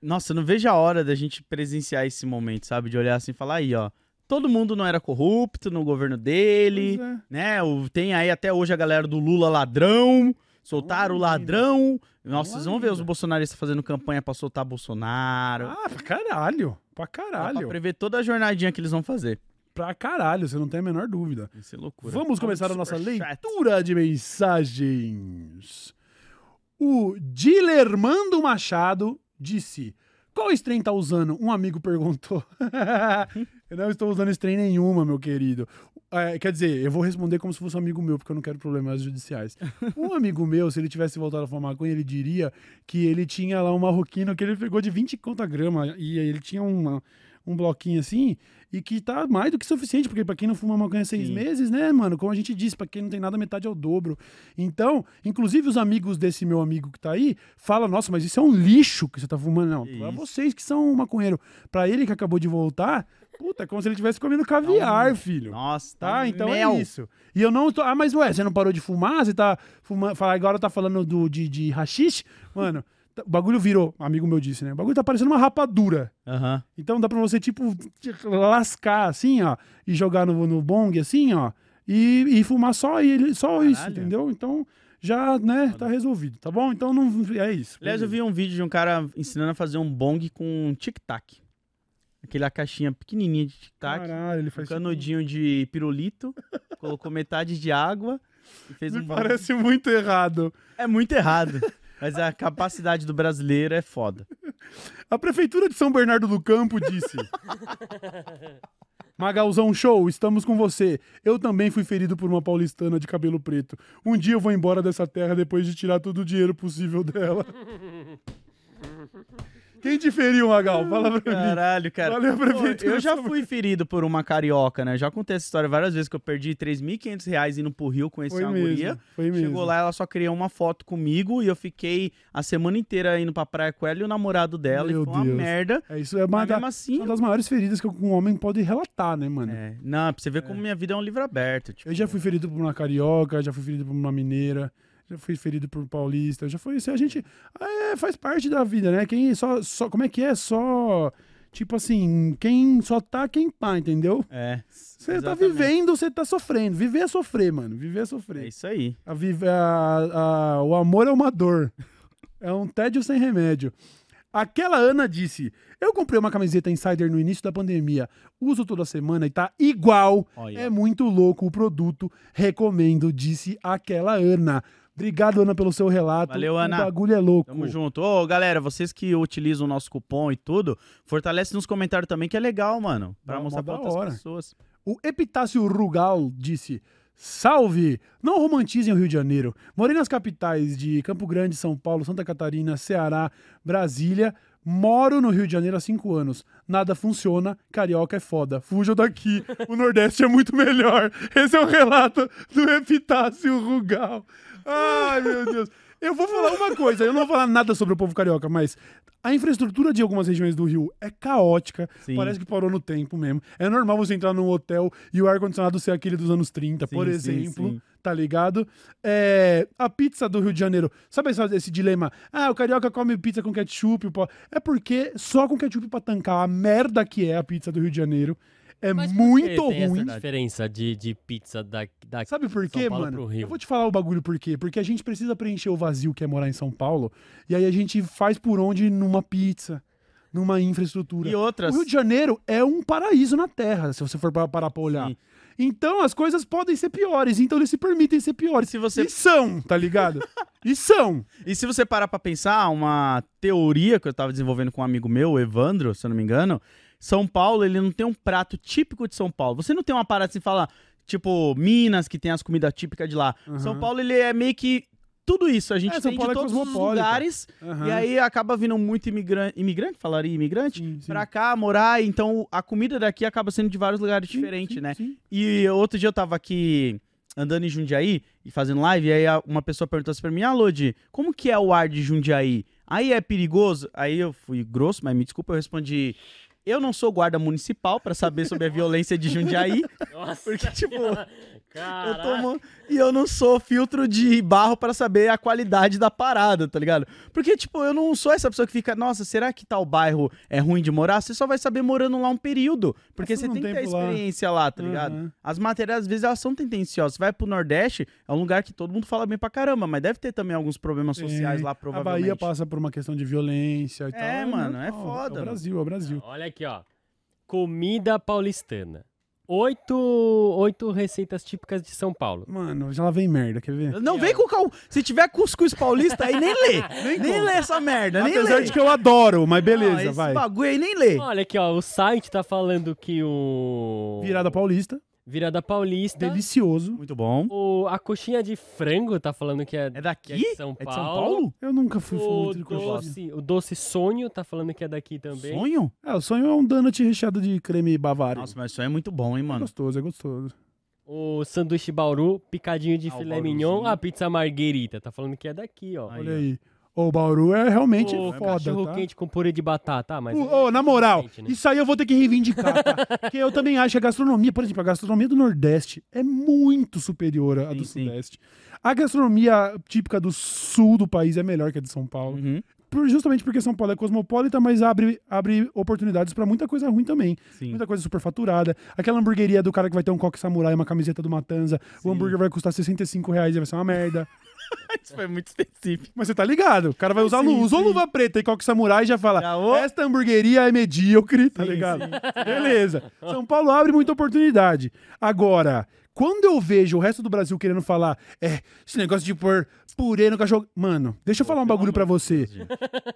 Nossa, eu não vejo a hora da gente presenciar esse momento, sabe? De olhar assim e falar aí, ó. Todo mundo não era corrupto no governo dele, é. né? O, tem aí até hoje a galera do Lula ladrão. Soltaram o ladrão. Nossa, vocês vão ver os bolsonaristas fazendo campanha pra soltar Bolsonaro. Ah, pra caralho. Pra Dá pra caralho. prever toda a jornadinha que eles vão fazer. Pra caralho, você não tem a menor dúvida. Vai ser loucura. Vamos começar a nossa leitura de mensagens. O Dilermando Machado disse: Qual strain tá usando? Um amigo perguntou. (laughs) eu não estou usando strain nenhuma, meu querido. É, quer dizer, eu vou responder como se fosse um amigo meu, porque eu não quero problemas judiciais. Um (laughs) amigo meu, se ele tivesse voltado a fumar maconha, ele diria que ele tinha lá um marroquino que ele pegou de 20 conta grama e aí ele tinha uma, um bloquinho assim e que tá mais do que suficiente, porque pra quem não fuma maconha há seis Sim. meses, né, mano? Como a gente disse, pra quem não tem nada, metade é o dobro. Então, inclusive os amigos desse meu amigo que tá aí, falam, nossa, mas isso é um lixo que você tá fumando. Não, isso. vocês que são maconheiro. Pra ele que acabou de voltar, puta, é como se ele estivesse comendo caviar, filho. Nossa, Tá, tá, então mel. é isso. E eu não tô. Ah, mas ué, você não parou de fumar? Você tá fumando. Fala, agora tá falando do, de, de rachixe? Mano, o bagulho virou, amigo meu disse, né? O bagulho tá parecendo uma rapadura. Aham. Então dá pra você, tipo, lascar assim, ó, e jogar no, no bong, assim, ó, e, e fumar só, ele, só isso, entendeu? Então já, né, tá resolvido, tá bom? Então não. É isso. Aliás, eu vi um vídeo de um cara ensinando a fazer um bong com tic-tac. Aquela caixinha pequenininha de tic-tac. Caralho, ele Um faz. canudinho de pirulito. (laughs) colocou metade de água e fez um Me bong. parece muito errado. É muito errado. (laughs) Mas a capacidade do brasileiro é foda. A Prefeitura de São Bernardo do Campo disse: Magalzão Show, estamos com você. Eu também fui ferido por uma paulistana de cabelo preto. Um dia eu vou embora dessa terra depois de tirar todo o dinheiro possível dela. (laughs) Quem te feriu, Magal? Fala pra mim. Caralho, cara. Valeu, prefeitura. eu já fui ferido por uma carioca, né? Já contei essa história várias vezes que eu perdi 3.500 reais indo pro Rio conhecer Foi uma mesmo, guria. foi mesmo. Chegou lá, ela só queria uma foto comigo e eu fiquei a semana inteira indo pra praia com ela e o namorado dela. Meu e foi uma Deus. merda. É isso, é uma, da- assim, uma das maiores feridas que um homem pode relatar, né, mano? É, não, pra você ver como minha vida é um livro aberto. Tipo, Eu já fui ferido por uma carioca, já fui ferido por uma mineira, já fui ferido por um paulista, já foi isso. A gente é, faz parte da vida, né? Quem só, só. Como é que é? Só. Tipo assim, quem só tá quem tá, entendeu? É. Você tá vivendo, você tá sofrendo. Viver é sofrer, mano. Viver é É sofrer. isso aí. A a- a- o amor é uma dor. É um tédio sem remédio. Aquela Ana disse: Eu comprei uma camiseta Insider no início da pandemia. Uso toda semana e tá igual. Olha. É muito louco o produto. Recomendo, disse aquela Ana. Obrigado, Ana, pelo seu relato. Valeu, Ana. O bagulho é louco. Tamo junto. Ô, galera, vocês que utilizam o nosso cupom e tudo, fortalece nos comentários também, que é legal, mano. Pra Mó- mostrar pra outras hora. pessoas. O Epitácio Rugal disse: Salve! Não romantizem o Rio de Janeiro. Morei nas capitais de Campo Grande, São Paulo, Santa Catarina, Ceará, Brasília. Moro no Rio de Janeiro há cinco anos. Nada funciona, carioca é foda. Fujam daqui. O Nordeste é muito melhor. Esse é o relato do Epitácio Rugal. Ai, meu Deus. Eu vou falar uma coisa, eu não vou falar nada sobre o povo carioca, mas a infraestrutura de algumas regiões do Rio é caótica. Sim. Parece que parou no tempo mesmo. É normal você entrar num hotel e o ar-condicionado ser aquele dos anos 30, por Sim, sim, exemplo. sim. Tá ligado? É, a pizza do Rio de Janeiro. Sabe esse, esse dilema? Ah, o carioca come pizza com ketchup. pô. É porque só com ketchup pra tancar a merda que é a pizza do Rio de Janeiro é Mas muito tem ruim. essa diferença de, de pizza da, da Sabe por São quê, Paulo mano? Eu vou te falar o bagulho por quê. Porque a gente precisa preencher o vazio que é morar em São Paulo. E aí a gente faz por onde numa pizza, numa infraestrutura. E outras. O Rio de Janeiro é um paraíso na Terra, se você for pa- parar pra olhar. Sim. Então as coisas podem ser piores, então eles se permitem ser piores. Se você- E são, tá ligado? (laughs) e são. E se você parar pra pensar, uma teoria que eu tava desenvolvendo com um amigo meu, Evandro, se eu não me engano, São Paulo, ele não tem um prato típico de São Paulo. Você não tem uma parada assim, fala, tipo, Minas, que tem as comidas típicas de lá. Aham. São Paulo, ele é meio que tudo isso. A gente É, tem Paulo de é todos os lugares. Aham. E aí acaba vindo muito imigrante. Imigrante? Falaria imigrante? Sim, sim. Pra cá morar, então a comida daqui acaba sendo de vários lugares Sim, diferentes, sim, né? sim. E outro dia eu tava aqui andando em Jundiaí e fazendo live, e aí uma pessoa perguntou assim pra mim, ah, Lodi, como que é o ar de Jundiaí? Aí é perigoso? Aí eu fui grosso, mas me desculpa, eu respondi. Eu não sou guarda municipal pra saber sobre a violência de Jundiaí. (laughs) Nossa, Porque, tipo. Eu Caraca. tomo... E eu não sou filtro de barro pra saber a qualidade da parada, tá ligado? Porque, tipo, eu não sou essa pessoa que fica, nossa, será que tal bairro é ruim de morar? Você só vai saber morando lá um período. Porque você tem que ter a tempo lá. experiência lá, tá ligado? Uhum. As matérias, às vezes, elas são tendenciosas. Você vai pro Nordeste, é um lugar que todo mundo fala bem pra caramba, mas deve ter também alguns problemas sociais É, lá, A provavelmente. Bahia passa por uma questão de violência e tal. É, mano, é normal. foda, É o Brasil, é o Brasil. Olha aqui, ó. Comida paulistana. Oito, oito receitas típicas de São Paulo. Mano, já lá vem merda, quer ver? Não vem com. Se tiver cuscuz paulista, aí nem lê. (laughs) nem lê essa merda, nem Apesar lê. de que eu adoro, mas beleza, Não, esse vai. bagulho aí nem lê. Olha aqui, ó. O site tá falando que o. Virada paulista, Virada Paulista. delicioso. Muito bom. O, a coxinha de frango tá falando que é, É daqui? que é de São É Paulo. de São Paulo? Eu nunca fui O muito de doce, o doce sonho tá falando que é daqui também. Sonho? É, o sonho é um donut recheado de creme bavário. Nossa, mas aí é muito bom, hein, é mano? gostoso, é gostoso. O sanduíche bauru, picadinho de Ah, filé mignon, a pizza marguerita. Tá falando que é daqui, ó. Aí, Olha ó. O Bauru é realmente o foda, cachorro tá? quente com purê de batata. Ah, mas Ô, é na moral, quente, né? isso aí eu vou ter que reivindicar, tá? (laughs) Porque eu também acho que a gastronomia, por exemplo, a gastronomia do Nordeste é muito superior à Sim, do sim. Sudeste. A gastronomia típica do Sul do país é melhor que a de São Paulo. Uhum. Por- justamente porque São Paulo é cosmopolita, mas abre, abre oportunidades pra muita coisa ruim também. Sim. Muita coisa superfaturada. Aquela hamburgueria do cara que vai ter um coque samurai, uma camiseta do Matanza. O hambúrguer vai custar 65 reais e vai ser uma merda. (laughs) (laughs) Isso foi muito específico. Mas você tá ligado? O cara vai usar Sim, luva. Usou sim. luva preta e coque samurai e já fala: Já, ô. Esta hamburgueria é medíocre, tá Sim, ligado? Beleza. São Paulo abre muita oportunidade. Agora, quando eu vejo o resto do Brasil querendo falar, é, esse negócio de pôr purê no cachorro. Mano, deixa eu falar um bagulho pra você.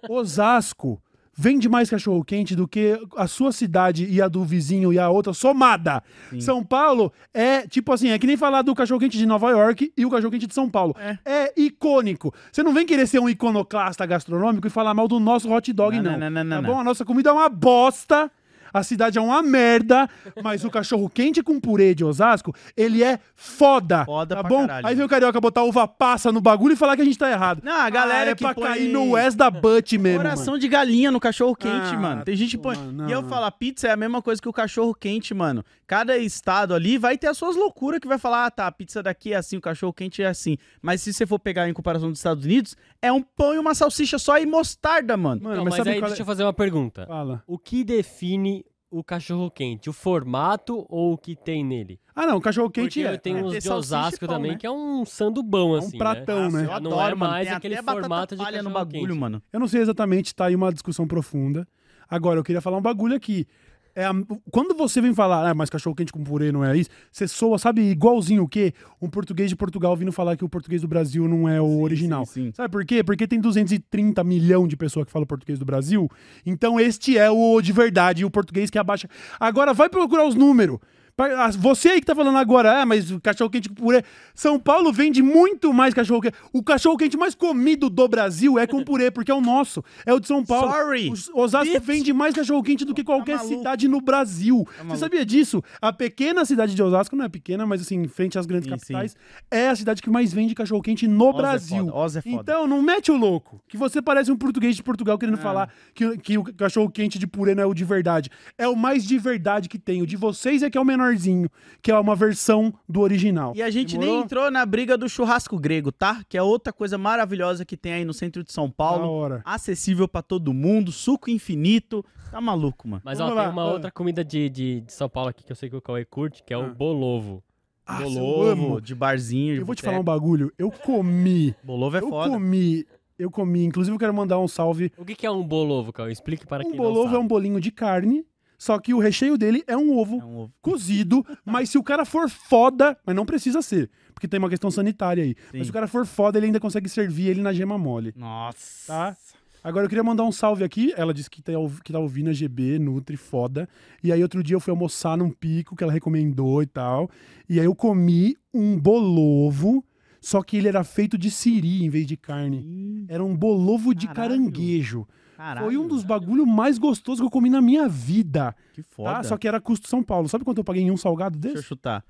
Osasco vende mais cachorro quente do que a sua cidade e a do vizinho e a outra somada. São Paulo é tipo assim, é que nem falar do cachorro quente de Nova York e o cachorro quente de São Paulo. É. icônico. Você não vem querer ser um iconoclasta gastronômico e falar mal do nosso hot dog, Não, não. não, não, não, tá não. bom? A nossa comida é uma bosta. A cidade é uma merda, mas o cachorro quente com purê de Osasco, ele é foda. Foda tá pra bom? caralho. Aí vem o carioca botar uva passa no bagulho e falar que a gente tá errado. Não, a galera ah, é que pra põe cair no West da Butt mesmo. Coração de galinha no cachorro quente, Ah, mano. Tem gente que põe. mano, E eu não. falo, a pizza é a mesma coisa que o cachorro quente, mano. Cada estado ali vai ter as suas loucuras que vai falar, ah, tá, a pizza daqui é assim, o cachorro quente é assim. Mas se você for pegar em comparação dos Estados Unidos, é um pão e uma salsicha só e mostarda, mano. Mano, Não, mas, mas, sabe aí qual deixa eu é? fazer uma pergunta. Fala. O que define o cachorro quente? O formato ou o que tem nele? Ah, não, cachorro quente Porque é. tem É, uns de Osasco pão, também, né? que é um sandubão, É um assim, pratão, né? né? Eu Já não adoro, é mano. mais Tem aquele formato de palha no cachorro bagulho, quente. mano. Eu não sei exatamente, tá aí uma discussão profunda. Agora, eu queria falar um bagulho aqui. É a- quando você vem falar, ah, mas cachorro quente com purê não é isso, você soa, sabe, igualzinho o quê? Um português de Portugal vindo falar que o português do Brasil não é o original. sim, sim. Sabe por quê? Porque tem 230 milhões de pessoas que falam português do Brasil. Então este é o de verdade, o português que abaixa. Agora vai procurar os números. Ah, Você aí que tá falando agora, ah, mas o cachorro quente com purê. São Paulo vende muito mais cachorro quente. O cachorro quente mais comido do Brasil é com purê, porque é o nosso. É o de São Paulo. Sorry. Os- Osasco vende mais cachorro quente do que qualquer Tá cidade no Brasil. Você maluco. sabia disso? A pequena cidade de Osasco não é pequena, mas assim, em frente às grandes Sim, capitais, é a cidade que mais vende cachorro quente no Oz é Brasil. é foda. Então, não mete o louco. Que você parece um português de Portugal querendo falar que, que o cachorro quente de purê não é o de verdade. É o mais de verdade que tem. O de vocês é que é o menorzinho, que é uma versão do original. E a gente Demorou? nem entrou na briga do churrasco grego, tá? Que é outra coisa maravilhosa que tem aí no centro de São Paulo. hora. Acessível pra todo mundo, suco infinito. Tá maluco, mano. Mas ó, Vamos tem lá, uma ah. outra comida de, de, de São Paulo aqui que eu sei que o Cauê curte, que é Ah. o bolovo. Ah, eu Bolovo, amo. de barzinho. de Eu vou te falar um bagulho. Eu comi. Bolovo é eu foda. comi. Eu comi. Inclusive, eu quero mandar um salve. O que, que é um bolovo, Cauê? Explique para Um quem bolovo não é um sabe. bolinho de carne, só que o recheio dele é um ovo. É um ovo. cozido, (laughs) mas se o cara for foda, mas não precisa ser, porque tem uma questão sanitária aí. Sim. Mas se o cara for foda, ele ainda consegue servir ele na gema mole, Nossa. tá? Agora eu queria mandar um salve aqui. Ela disse que tá, que tá ouvindo a GB, Nutri, foda. E aí outro dia eu fui almoçar num pico que ela recomendou e tal. E aí eu comi um bolovo, só que ele era feito de siri em vez de carne. Era um bolovo de Caralho. caranguejo. Caralho. Foi um dos bagulho mais gostosos que eu comi na minha vida. Que foda. Tá? Só que era custo São Paulo. Sabe quanto eu paguei em um salgado Deixa eu desse? chutar.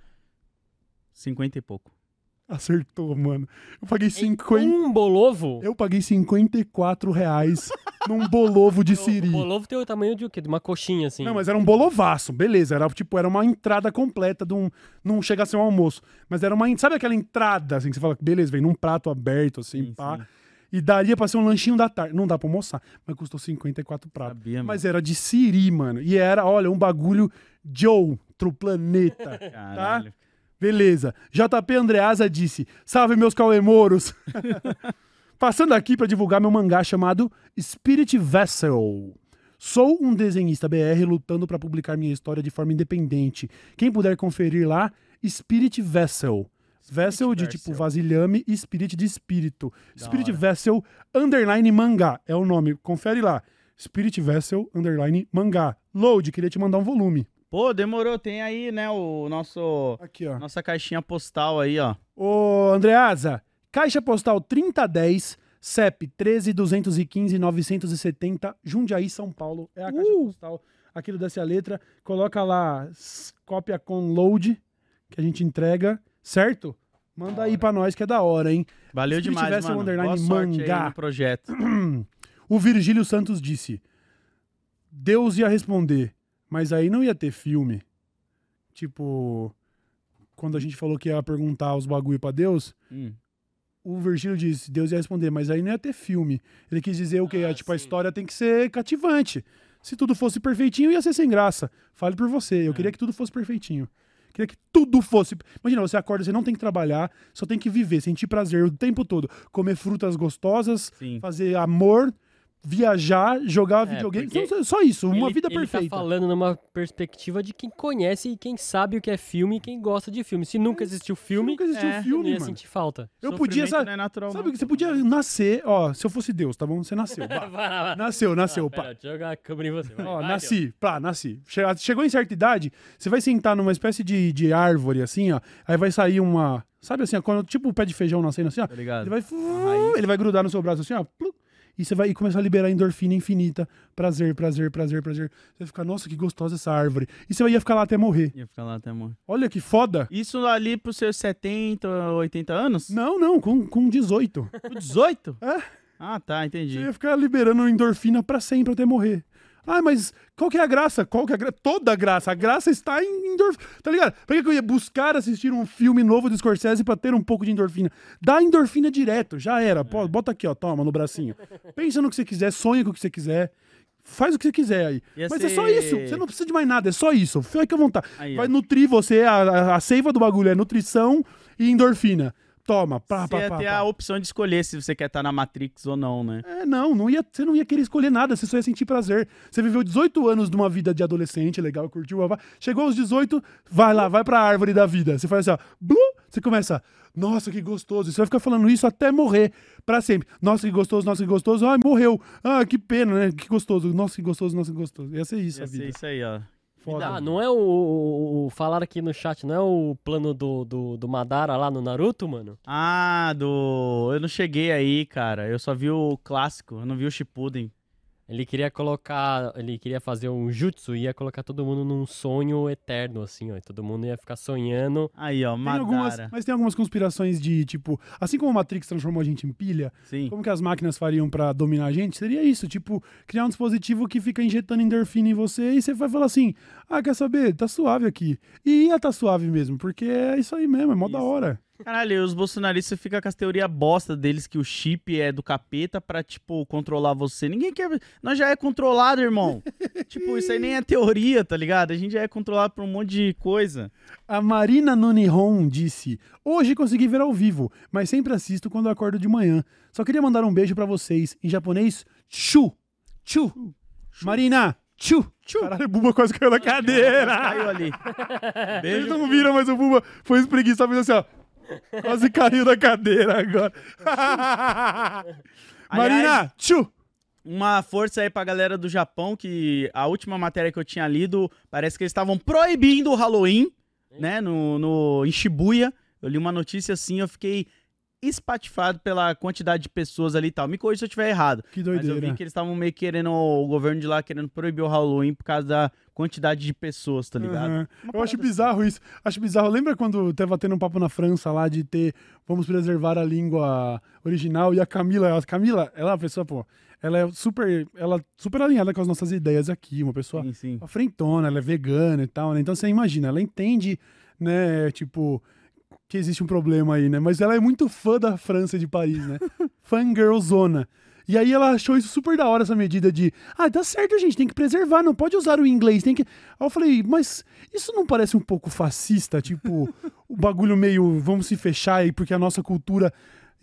50 e pouco. Acertou, mano. Eu paguei 50. Um bolovo? Eu paguei 54 reais num bolovo de (laughs) O siri. bolovo tem o tamanho de o quê? De uma coxinha, assim. Não, mas era um bolovaço, beleza. Era tipo, era uma entrada completa de um. Não chega a ser um almoço. Mas era uma. Sabe aquela entrada, assim, que você fala, beleza, vem num prato aberto, assim, Sim, pá. sim. E daria pra ser um lanchinho da tarde. Não dá pra almoçar, mas custou 54 pratos. Sabia. Mas era de siri, mano. E era, olha, um bagulho de outro planeta. (laughs) Caralho. Beleza. JP Andreasa disse: Salve meus cauemoros. (laughs) Passando aqui pra divulgar meu mangá chamado Spirit Vessel. Sou um desenhista BR lutando pra publicar minha história de forma independente. Quem puder conferir lá, Spirit Vessel. Vessel de tipo vasilhame e Spirit de espírito. Da Spirit hora. Vessel underline mangá é o nome. Confere lá. Spirit Vessel underline mangá. Load, queria te mandar um volume. Pô, demorou. Tem aí, né, o nosso... Aqui, ó. Nossa caixinha postal aí, ó. Ô, Andreasa, caixa postal 3010, CEP 13215-970, Jundiaí, São Paulo. É a caixa postal aqui do Desce a Letra. Coloca lá, cópia com load, que a gente entrega, certo? Manda aí pra nós, que é da hora, hein? Valeu Se demais, tivesse um mano. underline Boa mangá. projeto. (clears throat) O Virgílio Santos disse: Deus ia responder, mas aí não ia ter filme. Tipo, quando a gente falou que ia perguntar os bagulho pra Deus, Hum. o Virgílio disse, Deus ia responder, mas aí não ia ter filme. Ele quis dizer o quê? Ah, tipo, a sim. história tem que ser cativante. Se tudo fosse perfeitinho, ia ser sem graça. Fale por você. Eu queria que tudo fosse perfeitinho. Queria que tudo fosse. Imagina, você acorda, você não tem que trabalhar, só tem que viver, sentir prazer o tempo todo. Comer frutas gostosas, Sim. fazer amor, viajar, jogar É, videogame. Então, só isso, uma ele, vida ele perfeita. tá falando numa perspectiva de quem conhece e quem sabe o que é filme e quem gosta de filme. Se nunca existiu Se filme, nunca existiu é, não filme, ia mano. sentir falta. Eu podia, sabe, é natural, sabe que você podia nascer, ó, se eu fosse Deus, tá bom? Você nasceu. (laughs) Nasceu, nasceu, Ah, pá. pera, deixa eu jogar a câmera em você. vai. Ó, Vai, nasci, pá, nasci. Che- Chegou em certa idade, você vai sentar numa espécie de, de árvore, assim, ó. Aí vai sair uma. Sabe assim, ó, quando, tipo o pé de feijão nascendo assim, ó. Tá ligado? Ele vai. Ele vai grudar no seu braço assim, ó. E você vai começar a liberar endorfina infinita. Prazer, prazer, prazer, prazer. Você vai ficar, nossa, que gostosa essa árvore. E você ia ficar lá até morrer. Ia ficar lá até morrer. Olha que foda. Isso ali pros seus 70, 80 anos? Não, não, com, com 18. Com 18? É. Ah, tá, entendi. Você ia ficar liberando endorfina pra sempre até morrer. Ah, mas qual que é a graça? Qual que é a graça? Toda a graça. A graça está em endorfina. Tá ligado? Pra que eu ia buscar assistir um filme novo do Scorsese pra ter um pouco de endorfina? Dá endorfina direto, já era. Pô, bota aqui, ó, toma, no bracinho. Pensa no que você quiser, sonha com o que você quiser. Faz o que você quiser aí. Ia Mas é ser- só isso. Você não precisa de mais nada, é só isso. Fica à vontade. Aí. Vai nutrir você, a, a, a seiva do bagulho é nutrição e endorfina. Toma, pá, Você pá, ia pá, ter pá. a opção de escolher se você quer estar na Matrix ou não, né? É, não, não ia, você não ia querer escolher nada, você só ia sentir prazer. Você viveu 18 anos de uma vida de adolescente, legal, curtiu, chegou aos 18, vai lá, vai pra árvore da vida. Você faz assim, ó, blu, você começa, nossa, que gostoso. E Você vai ficar falando isso até morrer, pra sempre. Nossa, que gostoso, nossa, que gostoso. Ah, morreu. Ah, que pena, né? Que gostoso. Nossa, que gostoso, nossa, que gostoso. Ia ser isso Ia a vida. ser isso aí, ó. Foda. Ah, não é o, o, o- Falaram aqui no chat, não é o plano do, do, do Madara lá no Naruto, mano? Ah, do. Eu não cheguei aí, cara. Eu só vi o clássico, eu não vi o Shippuden. Ele queria colocar. Ele queria fazer um jutsu e ia colocar todo mundo num sonho eterno, assim, ó. E todo mundo ia ficar sonhando. Aí, ó, Tem algumas, Madara. mas tem algumas conspirações de, tipo, assim como a Matrix transformou a gente em pilha, Sim. Como que as máquinas fariam pra dominar a gente? Seria isso, tipo, criar um dispositivo que fica injetando endorfina em você e você vai falar assim: ah, quer saber? Tá suave aqui. E ia tá suave mesmo, porque é isso aí mesmo, é mó da Isso. hora. Caralho, e os bolsonaristas ficam com as teorias bosta deles que o chip é do capeta pra, tipo, controlar você. Ninguém quer. Nós já é controlado, irmão. (laughs) tipo, isso aí nem é teoria, tá ligado? A gente já é controlado por um monte de coisa. A Marina Nonihon disse: Hoje consegui ver ao vivo, mas sempre assisto quando acordo de manhã. Só queria mandar um beijo pra vocês. Em japonês, chu. Chu. Marina, chu. Caralho, o Buba quase caiu na cadeira. Caiu ali. Eles não viram, mas o Buba foi espreguiçado, fez assim, ó. Quase caiu da cadeira agora. (laughs) Marina, chu. Uma força aí pra galera do Japão, que a última matéria que eu tinha lido, parece que eles estavam proibindo o Halloween, né, no, no, em Shibuya. Eu li uma notícia assim, eu fiquei espatifado pela quantidade de pessoas ali e tal. Me corrija se eu estiver errado. Que Mas eu vi doideira. que eles estavam meio querendo, o governo de lá querendo proibir o Halloween por causa da quantidade de pessoas, tá ligado? Uma Eu acho bizarro isso. Acho bizarro. Lembra quando tava tendo um papo na França lá de ter vamos preservar a língua original e a Camila, a Camila, ela é uma pessoa, pô, ela é super, ela é super alinhada com as nossas ideias aqui, uma pessoa Sim, sim. a frentona, ela é vegana e tal, né? Então você imagina, ela entende, né, tipo, que existe um problema aí, né? Mas ela é muito fã da França e de Paris, né? (laughs) Fangirlzona. E aí ela achou isso super da hora, essa medida de, ah, tá certo, gente, tem que preservar, não pode usar o inglês, tem que... Aí eu falei, mas isso não parece um pouco fascista? Tipo, (laughs) o bagulho meio, vamos se fechar aí, porque a nossa cultura...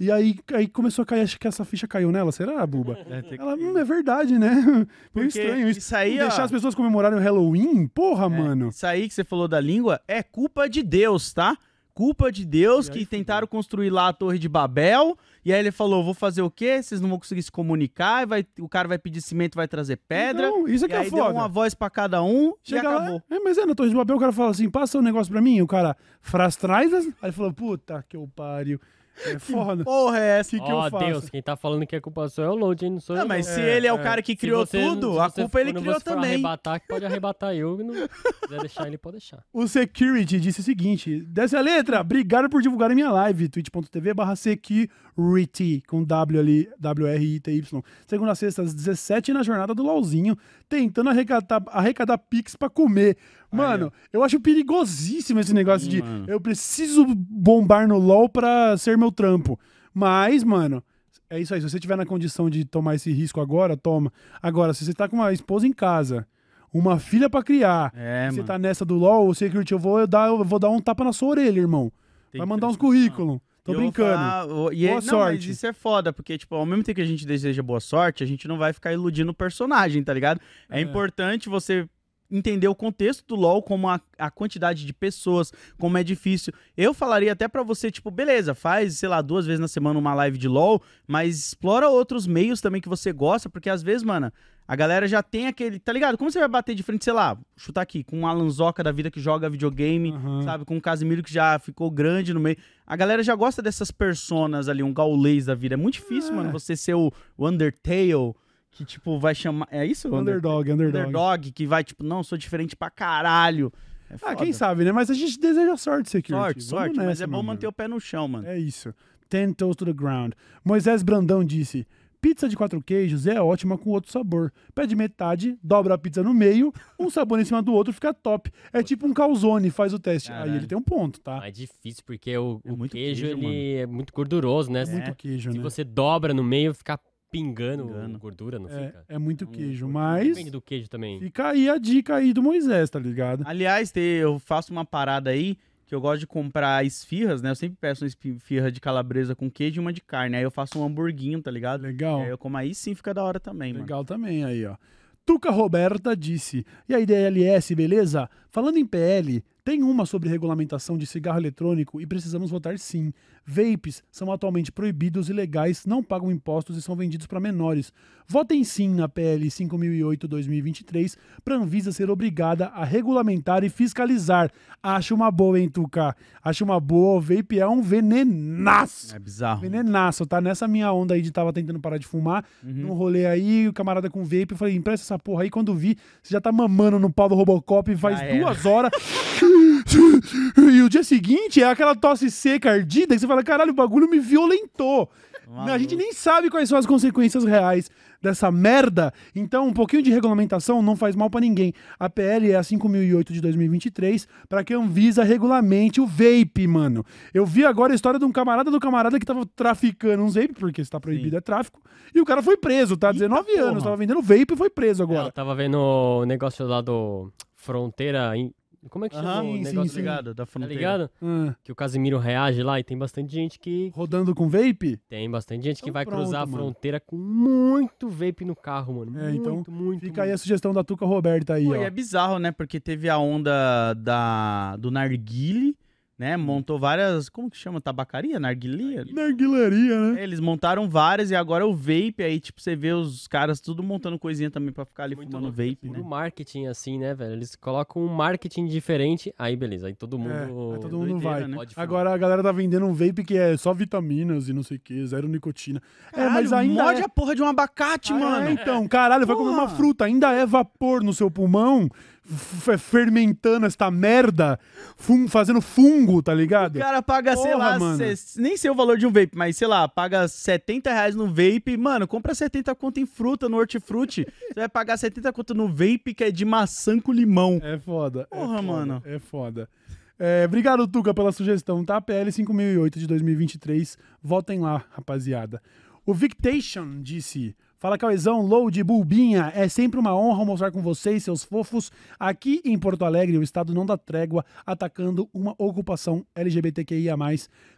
E aí, aí começou a cair, acho que essa ficha caiu nela, será, Buba? É, Ela, hum, é verdade, né? (laughs) Meio estranho isso. isso aí, Deixar ó, as pessoas comemorarem o Halloween? Porra, mano. Isso aí que você falou da língua é culpa de Deus, tá? Culpa de Deus aí que tentaram construir lá a Torre de Babel. E aí ele falou: vou fazer o quê? Vocês não vão conseguir se comunicar. Vai, o cara vai pedir cimento, vai trazer pedra. Não, isso aqui é aí deu foda. uma voz pra cada um Chega e lá, acabou. é, mas é, na Torre de Babel o cara fala assim, passa um negócio pra mim, o cara, frastraidas, aí ele falou, puta que eu pariu, é foda, Porra, é essa? que que Ó, eu faço? Deus, quem tá falando que a culpa sua é o Load, hein? Não sou Não, eu. mas não. se É, ele é o é. cara que Se criou você- tudo, se a culpa ele criou você também. arrebatar, que pode arrebatar eu. e Não quiser deixar ele, pode deixar. O Security disse o seguinte, desce a letra, obrigado por divulgar a minha live, twitch.tv barra security, com W ali, W-R-I-T-Y, segunda a sexta às 17 na jornada do LOLzinho, tentando arrecadar, arrecadar pix pra comer. Mano, eu acho perigosíssimo esse negócio de mano. eu preciso bombar no LOL pra ser meu trampo. Mas, mano, é isso aí. Se você tiver na condição de tomar esse risco agora, toma. Agora, se você tá com uma esposa em casa, uma filha pra criar, É, você mano. tá nessa do LOL, o Security, eu vou dar, eu vou dar um tapa na sua orelha, irmão. Tem Vai mandar uns currículos. Tô eu brincando. falar, o- e é- Boa não, sorte. Isso é foda, porque, tipo, ao mesmo tempo que a gente deseja boa sorte, a gente não vai ficar iludindo o personagem, tá ligado? É, É. importante você entender o contexto do LoL, como a, a quantidade de pessoas, como é difícil. Eu falaria até pra você, tipo, beleza, faz, sei lá, duas vezes na semana uma live de LoL, mas explora outros meios também que você gosta, porque às vezes, mano, a galera já tem aquele, tá ligado? Como você vai bater de frente, sei lá, chutar aqui, com um Alan Zoca da vida que joga videogame, Aham. sabe? Com o Casimiro que já ficou grande no meio. A galera já gosta dessas personas ali, um gaulês da vida. É muito difícil, É. mano, você ser o, o Undertale, que, tipo, vai chamar. É isso? Underdog, underdog. Underdog, que vai, tipo, não, sou diferente pra caralho. É Ah, quem sabe, né? Mas a gente deseja sorte, Security. Sorte, Vamos sorte, mas nessa, é bom meu manter mano. o pé no chão, mano. É isso. Ten toes to the ground. Moisés Brandão disse: Pizza de quatro queijos é ótima com outro sabor. Pede metade, dobra a pizza no meio, um sabor em cima do outro fica top. É tipo um calzone, faz o teste. Aí Caralho. ele tem um ponto, tá? É difícil, porque o, É o muito queijo, queijo, ele é muito gorduroso, né? Muito queijo, Se né? você dobra no meio, fica pingando Pingando. gordura, não É, fica? é muito Hum, queijo, muito. mas Depende do queijo também. fica aí a dica aí do Moisés, tá ligado? Aliás, te- eu faço uma parada aí que eu gosto de comprar esfirras, né? Eu sempre peço uma esfirra de calabresa com queijo e uma de carne. Aí eu faço um hamburguinho, tá ligado? Legal. Aí eu como aí sim fica da hora também, mano. Legal também aí, ó. Tuca Roberta disse: E aí, DLS, beleza? Falando em PL, tem uma sobre regulamentação de cigarro eletrônico e precisamos votar sim. Vapes são atualmente proibidos e legais, não pagam impostos e são vendidos para menores. Votem sim na PL 5008-2023 para a Anvisa ser obrigada a regulamentar e fiscalizar. Acho uma boa, hein, Tuca? Acho uma boa. O vape é um venenaço. É bizarro. Venenaço, tá? Nessa minha onda aí de tava tentando parar de fumar, Uhum. num rolê aí, o camarada com vape, eu falei, empresta essa porra aí. Quando vi, você já tá mamando no pau do Robocop faz Já era. Duas horas. (laughs) e o dia seguinte é aquela tosse seca, ardida, que você fala, caralho, o bagulho me violentou. A gente nem sabe quais são as consequências reais dessa merda. Então, um pouquinho de regulamentação não faz mal pra ninguém. A PL é a 5008 de 2023 para que a Anvisa regulamente o vape, mano. Eu vi agora a história de um camarada do camarada que tava traficando uns vape, porque está proibido é tráfico, e o cara foi preso, tá? 19 porra. anos, tava vendendo vape e foi preso É, eu agora. tava vendo o negócio lá do Fronteira. em- Como é que chama Aham, o sim, negócio? sim, Tá ligado? Da Tá fronteira. ligado? Ah, Que o Casimiro reage lá e tem bastante gente que. rodando com vape? Tem bastante gente que Então vai pronto, cruzar a mano. fronteira com muito vape no carro, mano. É, muito, então muito. Fica aí a muito. sugestão da Tuca Roberta aí, Pô, ó. e é bizarro, né? Porque teve a onda da, do narguile, né? Montou várias, como que chama? Tabacaria? Narguilia? Narguilaria, né? É, eles montaram várias e agora o vape, aí tipo, você vê os caras tudo montando coisinha também pra ficar ali Muito fumando louco, vape, puro né? marketing assim, né, velho? Eles colocam um marketing diferente, aí beleza, aí todo mundo... É, aí todo mundo doideira, vai. né? Agora a galera tá vendendo um vape que é só vitaminas e não sei o que, zero nicotina. é, mas Caralho, ainda morde é... a porra de um abacate, Ah, mano. é, então, caralho, vai comer uma Porra. fruta, ainda é vapor no seu pulmão, fermentando esta merda, fun- fazendo fungo, tá ligado? O cara paga, sei Porra, lá, mano. cê- nem sei o valor de um vape, mas sei lá, paga 70 reais no vape. Mano, compra 70 conto em fruta, no hortifruti. Você vai pagar 70 conto no vape que é de maçã com limão. É foda. é Porra, foda, mano. É foda. É, obrigado, Tuca, pela sugestão, tá? PL 5008 de 2023. Votem lá, rapaziada. O Victation disse: Fala, Cauezão, Load, Bulbinha. É sempre uma honra mostrar com vocês, seus fofos. Aqui em Porto Alegre, o Estado não dá trégua, atacando uma ocupação LGBTQIA.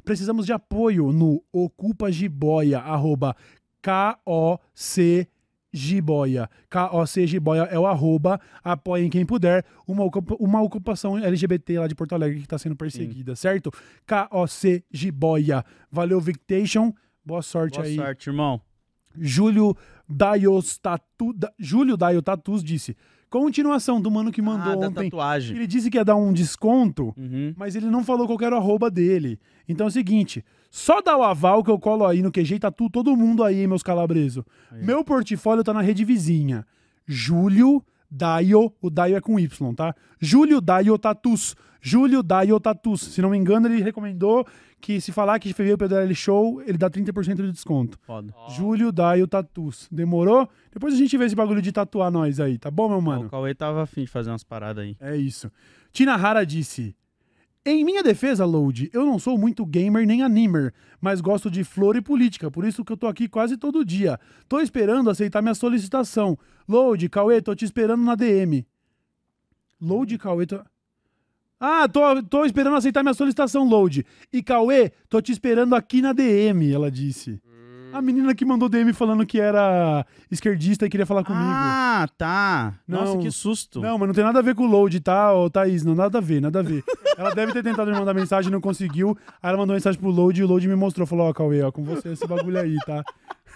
Precisamos de apoio no Ocupa Jiboia, arroba K-O-C Jiboia. KOC Jiboia é o arroba. Apoiem quem puder. Uma, ocupa- uma ocupação LGBT lá de Porto Alegre que está sendo perseguida, certo? KOC Jiboia. Valeu, Victation. Boa sorte Boa aí. sorte, irmão. Júlio Daios Tatu, da, Júlio Daio Tatus disse. Continuação do mano que mandou ah, ontem. tatuagem. Ele disse que ia dar um desconto Uhum. mas ele não falou qual era o arroba dele. Então é o seguinte, só dá o aval que eu colo aí no QG Tatu todo mundo aí, meus calabreso. Meu portfólio tá na rede vizinha. Júlio Daio, o Daio é com Y, tá? Júlio Daio Tatus. Júlio Daio Tatus. Se não me engano, ele recomendou que se falar que veio o PDL Show, ele dá 30% de desconto. Foda. Júlio Daio Tatus. Demorou? Depois a gente vê esse bagulho de tatuar nós aí, tá bom, meu mano? O Cauê tava afim de fazer umas paradas aí. É isso. Tina Hara disse: Em minha defesa, Load, eu não sou muito gamer nem animer, mas gosto de flor e política, por isso que eu tô aqui quase todo dia. Tô esperando aceitar minha solicitação. Load, Cauê, tô te esperando na DM. Load, Cauê, tô... Ah, tô, tô esperando aceitar minha solicitação, Load. E Cauê, tô te esperando aqui na DM, ela disse. A menina que mandou DM falando que era esquerdista e queria falar comigo. Ah, tá. Nossa, Não. que susto. Não, mas não tem nada a ver com o load, tá, ô Thaís? Não, nada a ver, nada a ver. (laughs) ela deve ter tentado me mandar mensagem e não conseguiu. Aí ela mandou mensagem pro load e o load me mostrou. Falou, ó, Cauê, ó, com você esse bagulho aí, tá?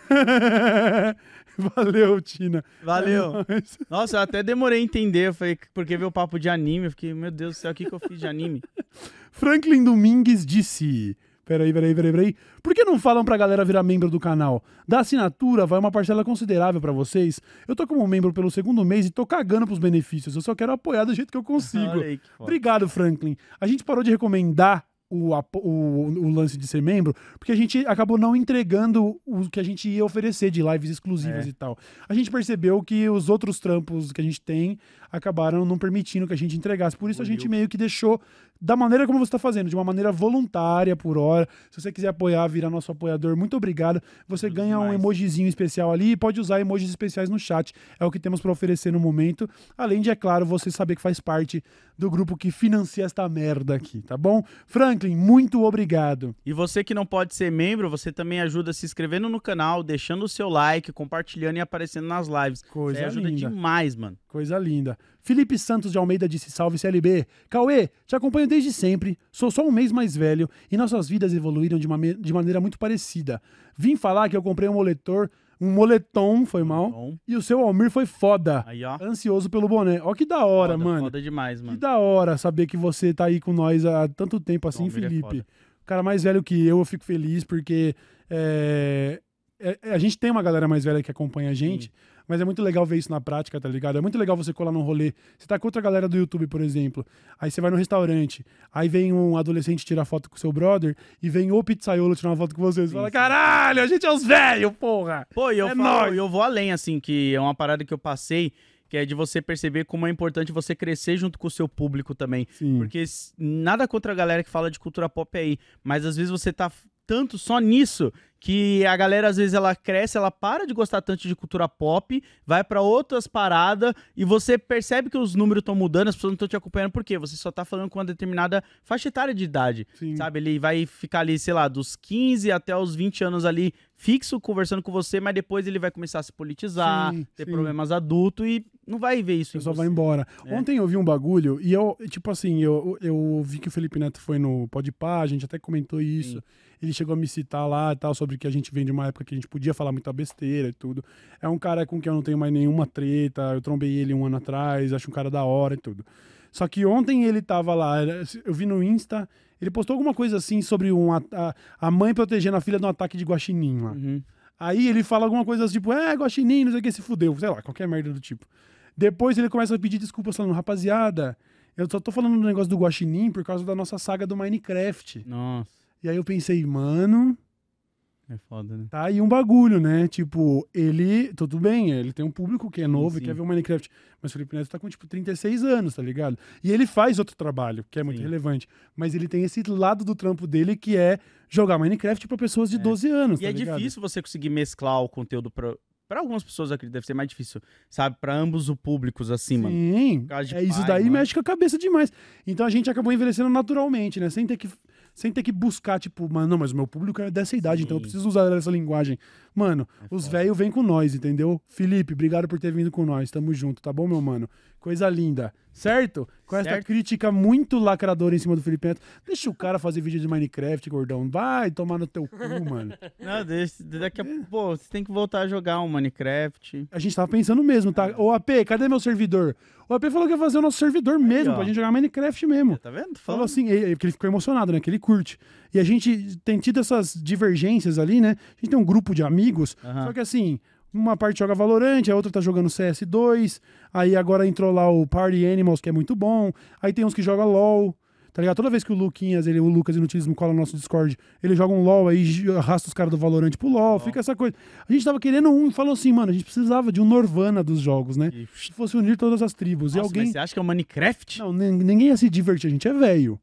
(laughs) (laughs) Valeu, Tina. Valeu. É. Nossa, eu até demorei a entender. Eu falei, porque veio o papo de anime. Eu fiquei, meu Deus do céu, o que, que eu fiz de anime? (laughs) Franklin Domingues disse. Peraí, peraí, peraí, peraí. Por que não falam pra galera virar membro do canal? Da assinatura vai uma parcela considerável pra vocês. Eu tô como membro pelo segundo mês e tô cagando pros benefícios. Eu só quero apoiar do jeito que eu consigo. (laughs) Aí que. Obrigado, Franklin. A gente parou de recomendar o, o, o lance de ser membro, porque a gente acabou não entregando o que a gente ia oferecer de lives exclusivas É. e tal. A gente percebeu que os outros trampos que a gente tem acabaram não permitindo que a gente entregasse. Por isso a gente meio que deixou da maneira como você está fazendo, de uma maneira voluntária por hora. Se você quiser apoiar, virar nosso apoiador, muito obrigado. Você Tudo ganha um demais. emojizinho especial ali e pode usar emojis especiais no chat. É o que temos para oferecer no momento. Além de, é claro, você saber que faz parte do grupo que financia esta merda aqui, tá bom? Franklin, muito obrigado. E você que não pode ser membro, você também ajuda se inscrevendo no canal, deixando o seu like, compartilhando e aparecendo nas lives. Coisa Isso ajuda linda. demais, mano. Coisa linda. Felipe Santos de Almeida disse: Salve CLB. Cauê, te acompanho desde sempre. Sou só um mês mais velho e nossas vidas evoluíram de, uma de maneira muito parecida. Vim falar que eu comprei um moletor, um moletom, foi mal. Bom, E o seu Almir foi foda. aí, ó. Ansioso pelo boné. Ó, que da hora, Foda, mano. Foda demais, Que mano. da hora saber que você tá aí com nós há tanto tempo assim, Almir é Felipe. foda. o cara mais velho que eu, eu fico feliz porque é, é- a gente tem uma galera mais velha que acompanha a gente, mas é muito legal ver isso na prática, tá ligado? É muito legal você colar num rolê. Você tá com outra galera do YouTube, por exemplo. Aí você vai no restaurante, aí vem um adolescente tirar foto com seu brother e vem o pizzaiolo tirar uma foto com você. Você fala, caralho, a gente é os velhos, porra! Pô, e eu, É falo, eu vou além, assim, que é uma parada que eu passei, que é de você perceber como é importante você crescer junto com o seu público também. Sim. Porque nada contra a galera que fala de cultura pop aí, mas às vezes você tá tanto só nisso que a galera às vezes ela cresce, ela para de gostar tanto de cultura pop, vai pra outras paradas e você percebe que os números estão mudando, as pessoas não estão te acompanhando por quê? Você só tá falando com uma determinada faixa etária de idade. Sim. Sabe, ele vai ficar ali, sei lá, dos 15 até os 20 anos ali fixo conversando com você, mas depois ele vai começar a se politizar, Sim, ter sim. problemas adulto e não vai ver isso. Você. vai embora. É. Ontem eu vi um bagulho e eu, tipo assim, eu, eu vi que o Felipe Neto foi no Podpah, a gente até comentou isso. Sim. Ele chegou a me citar lá e tal, sobre que a gente vem de uma época que a gente podia falar muita besteira e tudo. É um cara com quem eu não tenho mais nenhuma treta, eu trombei ele um ano atrás, acho um cara da hora e tudo. Só que ontem ele tava lá, eu vi no Insta, ele postou alguma coisa assim sobre um, a, a- mãe protegendo a filha de um ataque de guaxinim lá. Uhum. Aí ele fala alguma coisa assim, tipo, é, guaxinim, não sei o que, se fudeu, sei lá, qualquer merda do tipo. Depois ele começa a pedir desculpas falando, rapaziada, eu só tô falando do negócio do guaxinim por causa da nossa saga do Minecraft. Nossa, E aí eu pensei, mano, é foda, né? tá aí um bagulho, né? Tipo, ele, tudo bem, ele tem um público que é novo e sim. quer ver o Minecraft, mas o Felipe Neto tá com, tipo, 36 anos, tá ligado? E ele faz outro trabalho, que é muito Sim. relevante, mas ele tem esse lado do trampo dele que é jogar Minecraft pra pessoas de É. 12 anos, E tá é ligado? difícil você conseguir mesclar o conteúdo pra. Pra algumas pessoas, eu acredito, deve ser mais difícil, sabe? Pra ambos os públicos, assim, mano. Sim, é isso pai, daí mãe. mexe com a cabeça demais. Então a gente acabou envelhecendo naturalmente, né? Sem ter que, sem ter que buscar, tipo, mano, não, mas o meu público é dessa idade, então eu Sim. preciso usar essa linguagem. Mano, É os velhos vêm com nós, entendeu? Felipe, obrigado por ter vindo com nós. Tamo junto, tá bom, meu mano? Coisa linda. Certo? Com essa Certo. crítica muito lacradora em cima do Felipe Neto. Deixa o cara fazer vídeo de Minecraft, gordão. Vai tomar no teu cu, mano. (laughs) Não, deixa, daqui a Pô, você tem que voltar a jogar um Minecraft. A gente tava pensando mesmo, tá? Ô, AP, cadê meu servidor? O AP falou que ia fazer o nosso servidor mesmo, ó. pra gente jogar Minecraft mesmo. Tá vendo? Falou assim, ele- porque ele ficou emocionado, né? Que ele curte. E a gente tem tido essas divergências ali, né? A gente tem um grupo de amigos, Aham. só que assim, uma parte joga Valorant, a outra tá jogando CS2, aí agora entrou lá o Party Animals, que é muito bom, aí tem uns que jogam LOL, tá ligado? Toda vez que o Luquinhas, ele, o Lucas Inutilismo cola no nosso Discord, ele joga um LOL, aí arrasta os caras do Valorant pro LOL, fica essa coisa. A gente tava querendo um, falou assim, mano, a gente precisava de um Norvana dos jogos, né? E- Se fosse unir todas as tribos. e Nossa, alguém... mas você acha que é o Minecraft? Não, nin- ninguém ia se divertir, a gente é velho.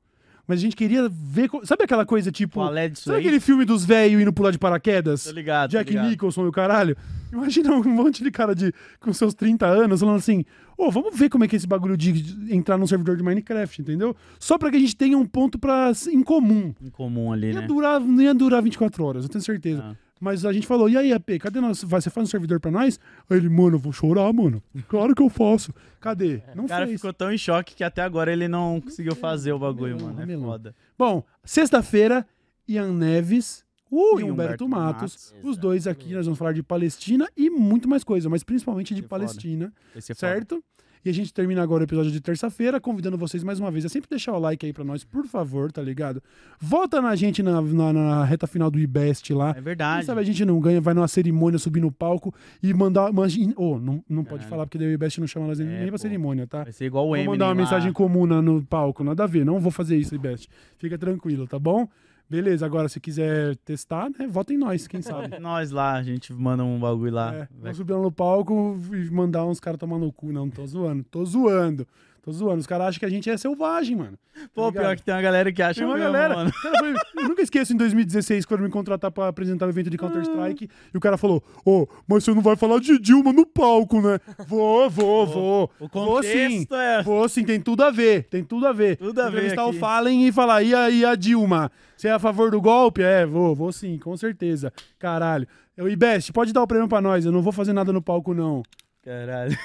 Mas a gente queria ver. co- Sabe aquela coisa tipo. É Sabe aquele filme dos velhos indo pular de paraquedas? Tô ligado, Jack ligado. Nicholson e o caralho. Imagina um monte de cara de, com seus 30 anos falando assim: Ô, vamos ver como é que é esse bagulho de de entrar num servidor de Minecraft, entendeu? Só pra que a gente tenha um ponto pra, em comum. Em comum ali, Ia né? durar, não ia durar 24 horas, eu tenho certeza. Ah. Mas a gente falou, e aí, AP, cadê nós? Você faz um servidor pra nós? Aí ele, mano, eu vou chorar, mano. Claro que eu faço. Cadê? Não O cara fez. ficou tão em choque que até agora ele não conseguiu fazer o bagulho, Melão, mano. É foda. Bom, sexta-feira, Ian Neves Uh, e Humberto, Matos. Matos. Os dois aqui, nós vamos falar de Palestina e muito mais coisa, mas principalmente de. Palestina, Vai ser foda. E a gente termina agora o episódio de terça-feira, convidando vocês mais uma vez a sempre deixar o like aí pra nós, por favor, tá ligado? Volta na gente na, na- na reta final do IBEST lá. É Quem verdade. sabe a gente não ganha, vai numa cerimônia, subir no palco e mandar. Imagina, oh, não, não pode Caralho. falar porque daí o IBEST não chama nós nem pra pô. cerimônia, tá? Vai ser igual o Vou Eminem mandar uma lá. mensagem comum no palco, nada a ver. Não vou fazer isso, Ibest. Fica tranquilo, tá bom? Beleza, agora se quiser testar, né, vota em nós, quem sabe. (laughs) Nós lá, a gente manda um bagulho lá. É, vamos subir lá no palco e mandar uns caras tomar no cu. Não, tô zoando, tô zoando. Tô zoando. Os caras acham que a gente é selvagem, mano. Pô, ligado? pior que tem uma galera que acha Tem uma mesmo, galera. mano. (laughs) Cara foi- eu nunca esqueço em 2016, quando me contratar pra apresentar o evento de Counter-Strike, e o cara falou: Ô, mas você não vai falar de Dilma no palco, né? Vou, vou, vou. O Vou sim. contexto é... Vou sim, tem tudo a ver, tem tudo a ver. Tudo a ver Entrevistar aqui. o Fallen e falar, e a, e a Dilma? Você é a favor do golpe? É, vou, vou sim, com certeza. Caralho. Eu, e Best, pode dar o prêmio pra nós, eu não vou fazer nada no palco, não. Caralho.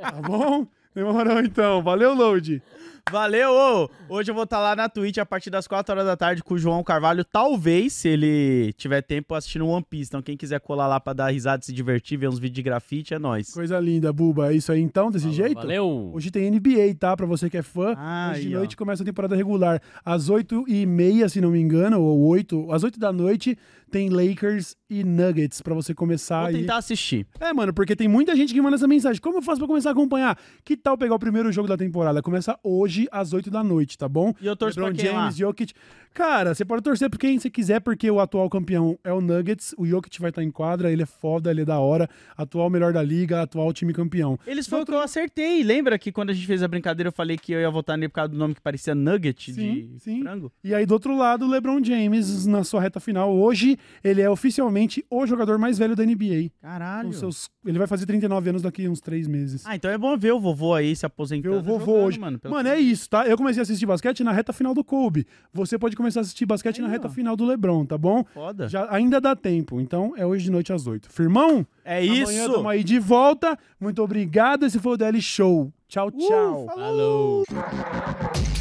Tá bom? Demorou então. Valeu, Load. Valeu! ô! Hoje eu vou estar lá na Twitch a partir das 4 horas da tarde com o João Carvalho. Talvez, se ele tiver tempo, assistindo One Piece. Então, quem quiser colar lá pra dar risada, se divertir, ver uns vídeos de grafite, é nóis. Coisa linda, Buba. É isso aí então, desse jeito? Valeu. Hoje tem NBA, tá? Pra você que é fã. Ah, Hoje de aí, ó. noite começa a temporada regular. Às 8h30, se não me engano, ou 8, às 8 da noite, tem Lakers e Nuggets pra você começar Vou tentar assistir. É, mano, porque tem muita gente que manda essa mensagem. Como eu faço pra começar a acompanhar? Que tal pegar o primeiro jogo da temporada? Começa hoje às 8 da noite, tá bom? E eu torço LeBron pra quem James, lá? Jokic. Cara, você pode torcer por quem você quiser, porque o atual campeão é o Nuggets. O Jokic vai estar em quadra, ele é foda, ele é da hora. Atual melhor da liga, atual time campeão. Eles o que eu acertei. Lembra que quando a gente fez a brincadeira eu falei que eu ia votar nele por causa do nome que parecia Nugget Sim, de sim. frango? E aí, do outro lado, o LeBron James, na sua reta final. Hoje, ele é oficialmente o jogador mais velho da NBA. Caralho. Com seus... Ele vai fazer 39 anos daqui a uns 3 meses. Ah, então é bom ver o vovô aí se aposentando. Ver o vovô jogando, hoje. Mano, Mano, é isso, tá? Eu comecei a assistir basquete na reta final do Kobe. Você pode começar a assistir basquete na Aí, reta ó. final do LeBron, tá bom? Foda. Já, ainda dá tempo. Então é hoje de noite às 8. Firmão? É Amanhã isso. tamo aí de volta. Muito obrigado. Esse foi o DL Show. Tchau, tchau. Uh, falou. Falou.